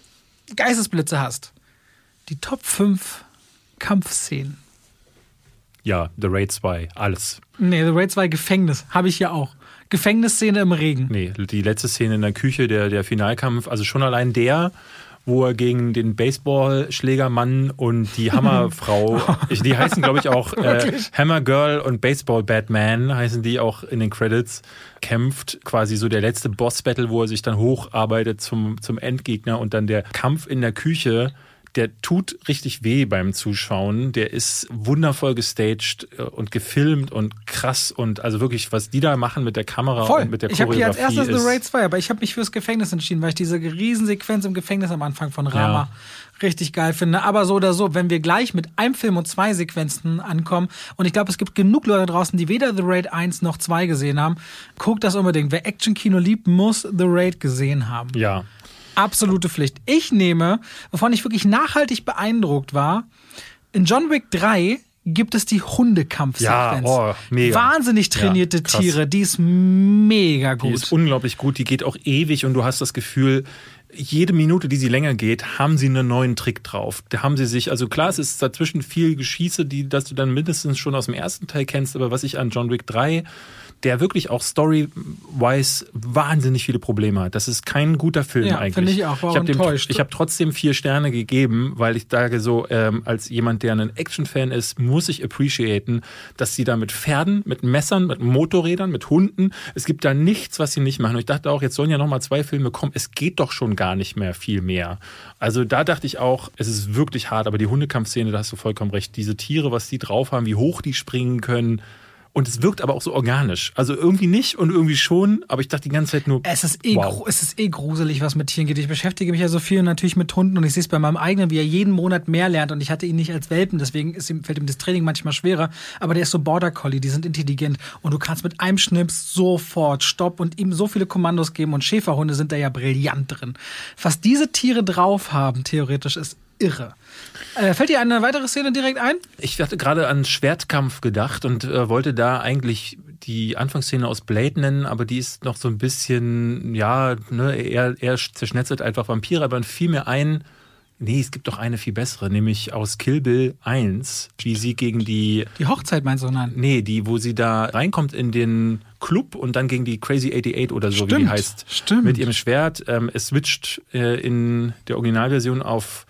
Geistesblitze hast. Die Top 5 Kampfszenen. Ja, The Raid 2, alles. Nee, The Raid 2 Gefängnis, habe ich ja auch. Gefängnisszene im Regen. Nee, die letzte Szene in der Küche, der, der Finalkampf, also schon allein der, wo er gegen den Baseballschlägermann und die Hammerfrau, *laughs* die heißen glaube ich auch äh, Hammer Girl und Baseball Batman, heißen die auch in den Credits, kämpft quasi so der letzte Boss-Battle, wo er sich dann hocharbeitet zum, zum Endgegner und dann der Kampf in der Küche, der tut richtig weh beim Zuschauen. Der ist wundervoll gestaged äh, und gefilmt und krass und also wirklich, was die da machen mit der Kamera Voll. und mit der ich habe hier als Choreografie erstes The Raid 2, aber ich habe mich fürs Gefängnis entschieden, weil ich diese Riesensequenz im Gefängnis am Anfang von Rama Ja. richtig geil finde. Aber so oder so, wenn wir gleich mit einem Film und zwei Sequenzen ankommen, und ich glaube, es gibt genug Leute draußen, die weder The Raid 1 noch 2 gesehen haben, guckt das unbedingt. Wer Action-Kino liebt, muss The Raid gesehen haben. Ja, Absolute Pflicht. Ich nehme, wovon ich wirklich nachhaltig beeindruckt war, in John Wick 3 gibt es die Hundekampfsequenz. Ja, oh. Wahnsinnig trainierte Ja. Tiere, die ist mega Die gut. ist unglaublich gut, die geht auch ewig und du hast das Gefühl, jede Minute, die sie länger geht, haben sie einen neuen Trick drauf. Da haben sie sich, also klar, es ist dazwischen viel Geschieße, die, dass du dann mindestens schon aus dem ersten Teil kennst, aber was ich an John Wick 3, der wirklich auch story-wise wahnsinnig viele Probleme hat. Das ist kein guter Film Ja, eigentlich. finde ich auch, war ich habe habe trotzdem vier Sterne gegeben, weil ich sage so, ähm, als jemand, der ein Action-Fan ist, muss ich appreciaten, dass sie da mit Pferden, mit Messern, mit Motorrädern, mit Hunden, es gibt da nichts, was sie nicht machen. Und ich dachte auch, jetzt sollen ja noch mal zwei Filme kommen. Es geht doch schon gar nicht mehr viel mehr. Also da dachte ich auch, es ist wirklich hart, aber die Hundekampfszene, da hast du vollkommen recht. Diese Tiere, was die drauf haben, wie hoch die springen können. Und es wirkt aber auch so organisch. Also irgendwie nicht und irgendwie schon, aber ich dachte die ganze Zeit nur. Es ist, eh wow. es ist eh gruselig, was mit Tieren geht. Ich beschäftige mich ja so viel natürlich mit Hunden und ich sehe es bei meinem eigenen, wie er jeden Monat mehr lernt. Und ich hatte ihn nicht als Welpen, deswegen ist ihm, fällt ihm das Training manchmal schwerer. Aber der ist so Border Collie, die sind intelligent. Und du kannst mit einem Schnips sofort Stopp und ihm so viele Kommandos geben. Und Schäferhunde sind da ja brillant drin. Was diese Tiere drauf haben, theoretisch, ist irre. Äh, fällt dir eine weitere Szene direkt ein? Ich hatte gerade an Schwertkampf gedacht und äh, wollte da eigentlich die Anfangsszene aus Blade nennen, aber die ist noch so ein bisschen, ja, ne, er, er zerschnetzelt einfach Vampire, aber fiel mir ein, nee, es gibt doch eine viel bessere, nämlich aus Kill Bill 1, wie sie gegen die, Die Hochzeit meinst du? Nein. nee, die, wo sie da reinkommt in den Club und dann gegen die Crazy 88 oder so, wie die Stimmt, heißt, stimmt. mit ihrem Schwert. Ähm, es switcht äh, in der Originalversion auf,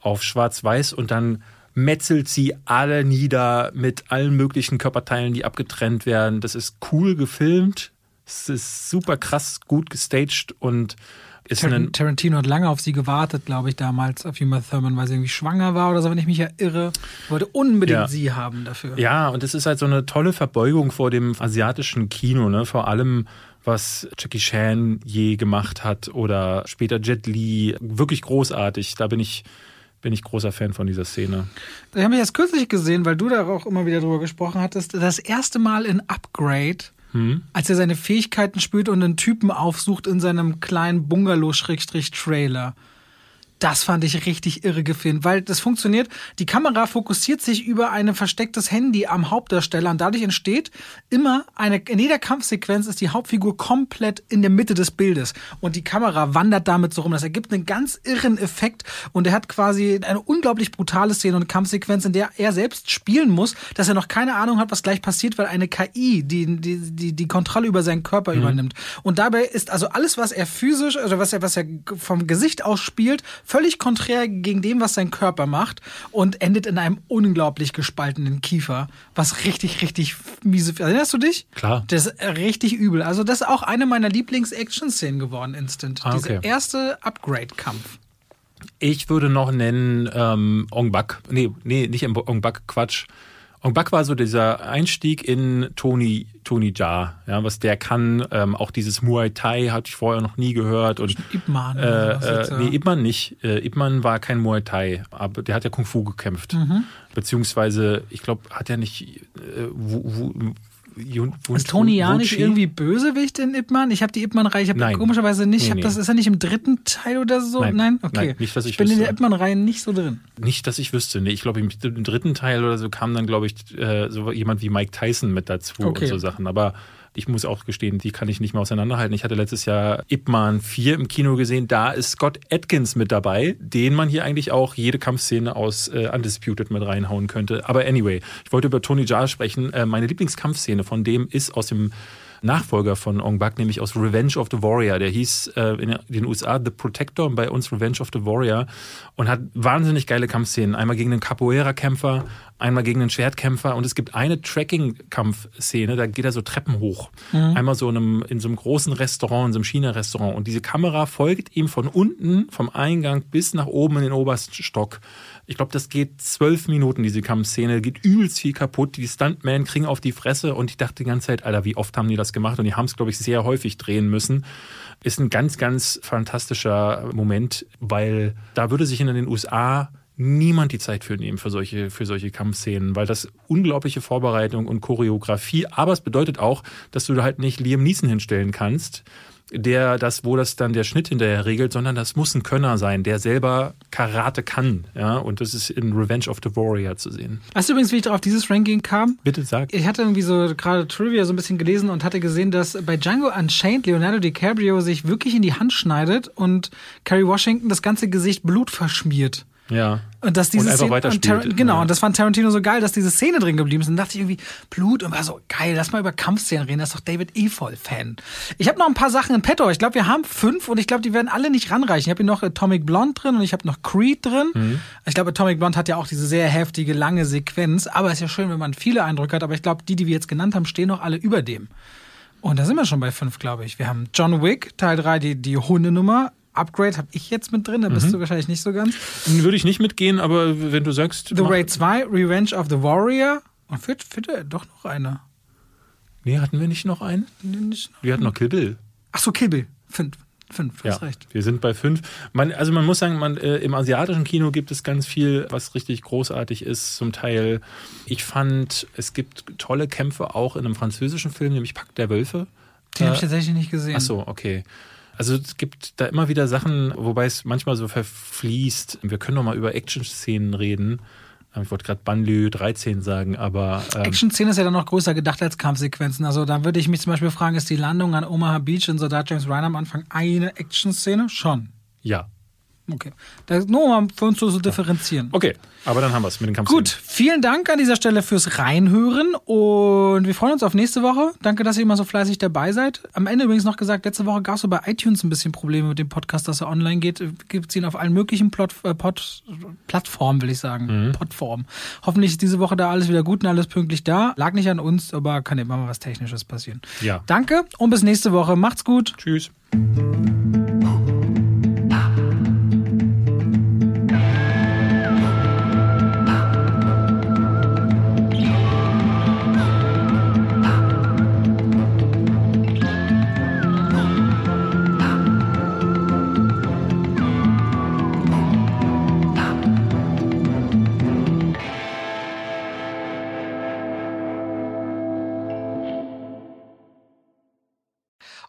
auf Schwarz-Weiß und dann metzelt sie alle nieder mit allen möglichen Körperteilen, die abgetrennt werden. Das ist cool gefilmt. Es ist super krass gut gestaged und ist Tar Tarantino hat lange auf sie gewartet, glaube ich, damals auf Uma Thurman, weil sie irgendwie schwanger war oder so, wenn ich mich ja irre. Wollte unbedingt Ja. sie haben dafür. Ja, und es ist halt so eine tolle Verbeugung vor dem asiatischen Kino, ne? Vor allem, was Jackie Chan je gemacht hat oder später Jet Li. Wirklich großartig. Da bin ich, bin ich großer Fan von dieser Szene. Ich habe mich erst kürzlich gesehen, weil du da auch immer wieder drüber gesprochen hattest, das erste Mal in Upgrade, Hm? als er seine Fähigkeiten spürt und einen Typen aufsucht in seinem kleinen Bungalow-Trailer. Das fand ich richtig irre gefilmt, weil das funktioniert. Die Kamera fokussiert sich über ein verstecktes Handy am Hauptdarsteller und dadurch entsteht immer eine, in jeder Kampfsequenz ist die Hauptfigur komplett in der Mitte des Bildes und die Kamera wandert damit so rum. Das ergibt einen ganz irren Effekt und er hat quasi eine unglaublich brutale Szene und Kampfsequenz, in der er selbst spielen muss, dass er noch keine Ahnung hat, was gleich passiert, weil eine KI die, die, die, die Kontrolle über seinen Körper mhm. übernimmt. Und dabei ist also alles, was er physisch, oder was er, was er vom Gesicht aus spielt, völlig konträr gegen dem, was sein Körper macht und endet in einem unglaublich gespaltenen Kiefer, was richtig, richtig miese. Erinnerst du dich? Klar. Das ist richtig übel. Also, das ist auch eine meiner Lieblings-Action-Szenen geworden, Instant. Ah, okay. Dieser erste Upgrade-Kampf. Ich würde noch nennen ähm, Ong Bak. Nee, nee, nicht Ong Bak, Quatsch. Ong Bak war so dieser Einstieg in Tony, Tony Jaa, ja, was der kann. Ähm, auch dieses Muay Thai hatte ich vorher noch nie gehört. Und, Ip Man. Äh, äh, nee, Ip Man nicht. Äh, Ip Man war kein Muay Thai, aber der hat ja Kung Fu gekämpft. Mhm. Beziehungsweise, ich glaube, hat er nicht äh, Wu, ist Tony ja nicht irgendwie Bösewicht in Ip Man? Ich habe die Ip Man-Reihe, ich habe komischerweise nicht, nee, hab nee. das ist er nicht im dritten Teil oder so? Nein, Nein? okay. Nein, nicht, dass ich, ich bin wüsste. in der Ip Man-Reihe nicht so drin. Nicht, dass ich wüsste. Nee, ich glaube, im, im, dritten Teil oder so kam dann, glaube ich, äh, so jemand wie Mike Tyson mit dazu okay. und so Sachen. Aber ich muss auch gestehen, die kann ich nicht mehr auseinanderhalten. Ich hatte letztes Jahr Ip Man 4 im Kino gesehen. Da ist Scott Atkins mit dabei, den man hier eigentlich auch jede Kampfszene aus äh, Undisputed mit reinhauen könnte. Aber anyway, ich wollte über Tony Jaa sprechen. Äh, meine Lieblingskampfszene von dem ist aus dem Nachfolger von Ong Bak, nämlich aus Revenge of the Warrior. Der hieß äh, in den USA The Protector und bei uns Revenge of the Warrior und hat wahnsinnig geile Kampfszenen. Einmal gegen einen Capoeira-Kämpfer, einmal gegen einen Schwertkämpfer und es gibt eine Tracking-Kampfszene, da geht er so Treppen hoch. Mhm. Einmal so in, einem, in so einem großen Restaurant, in so einem China-Restaurant und diese Kamera folgt ihm von unten, vom Eingang bis nach oben in den obersten Stock. Ich glaube, das geht zwölf Minuten, diese Kampfszene, geht übelst viel kaputt. Die Stuntmen kriegen auf die Fresse und ich dachte die ganze Zeit, Alter, wie oft haben die das gemacht? Und die haben es, glaube ich, sehr häufig drehen müssen. Ist ein ganz, ganz fantastischer Moment, weil da würde sich in den USA niemand die Zeit für nehmen für solche, für solche Kampfszenen, weil das unglaubliche Vorbereitung und Choreografie, aber es bedeutet auch, dass du da halt nicht Liam Neeson hinstellen kannst, der das, wo das dann der Schnitt hinterher regelt, sondern das muss ein Könner sein, der selber Karate kann. Ja, und das ist in Revenge of the Warrior zu sehen. Weißt du übrigens, wie ich auf dieses Ranking kam? Bitte sag. Ich hatte irgendwie so gerade Trivia so ein bisschen gelesen und hatte gesehen, dass bei Django Unchained Leonardo DiCaprio sich wirklich in die Hand schneidet und Kerry Washington das ganze Gesicht Blut verschmiert. Ja. Und dass diese und Szene, weiterspielt. genau, ja. und das fand Tarantino so geil, dass diese Szene drin geblieben ist. Und dachte ich irgendwie, Blut und war so geil, lass mal über Kampfszenen reden, das ist doch David E. voll Fan. Ich habe noch ein paar Sachen in petto. Ich glaube, wir haben fünf und ich glaube, die werden alle nicht ranreichen. Ich habe hier noch Atomic Blonde drin und ich habe noch Creed drin. Mhm. Ich glaube, Atomic Blonde hat ja auch diese sehr heftige, lange Sequenz. Aber es ist ja schön, wenn man viele Eindrücke hat. Aber ich glaube, die, die wir jetzt genannt haben, stehen noch alle über dem. Und da sind wir schon bei fünf, glaube ich. Wir haben John Wick, Teil 3, die, die Hundenummer. Upgrade habe ich jetzt mit drin, da bist mhm. du wahrscheinlich nicht so ganz. Würde ich nicht mitgehen, aber wenn du sagst. The Raid 2, Revenge of the Warrior. Und wird, wird doch noch einer. Nee, hatten wir nicht noch einen? Nicht noch wir hatten noch Kill Bill. Ach so, Kill Bill. Fünf. Fünf, ja, recht. Wir sind bei fünf. Man, also man muss sagen, man, äh, im asiatischen Kino gibt es ganz viel, was richtig großartig ist. Zum Teil, ich fand, es gibt tolle Kämpfe auch in einem französischen Film, nämlich Pakt der Wölfe. Den äh, habe ich tatsächlich nicht gesehen. Ach so, okay. Also es gibt da immer wieder Sachen, wobei es manchmal so verfließt. Wir können noch mal über Action-Szenen reden. Ich wollte gerade Banlieue 13 sagen, aber. Ähm Action-Szene ist ja dann noch größer gedacht als Kampfsequenzen. Also da würde ich mich zum Beispiel fragen, ist die Landung an Omaha Beach in Soldat James Ryan am Anfang eine Action-Szene? Schon. Ja. Okay. Das, nur um für uns zu differenzieren. Okay, aber dann haben wir es mit den Kampf. Gut, vielen Dank an dieser Stelle fürs Reinhören und wir freuen uns auf nächste Woche. Danke, dass ihr immer so fleißig dabei seid. Am Ende übrigens noch gesagt, letzte Woche gab es so bei iTunes ein bisschen Probleme mit dem Podcast, dass er online geht. Gibt es ihn auf allen möglichen Plot, äh, Pod, Plattformen, will ich sagen. Mhm. Podformen. Hoffentlich ist diese Woche da alles wieder gut und alles pünktlich da. Lag nicht an uns, aber kann immer mal was Technisches passieren. Ja. Danke und bis nächste Woche. Macht's gut. Tschüss.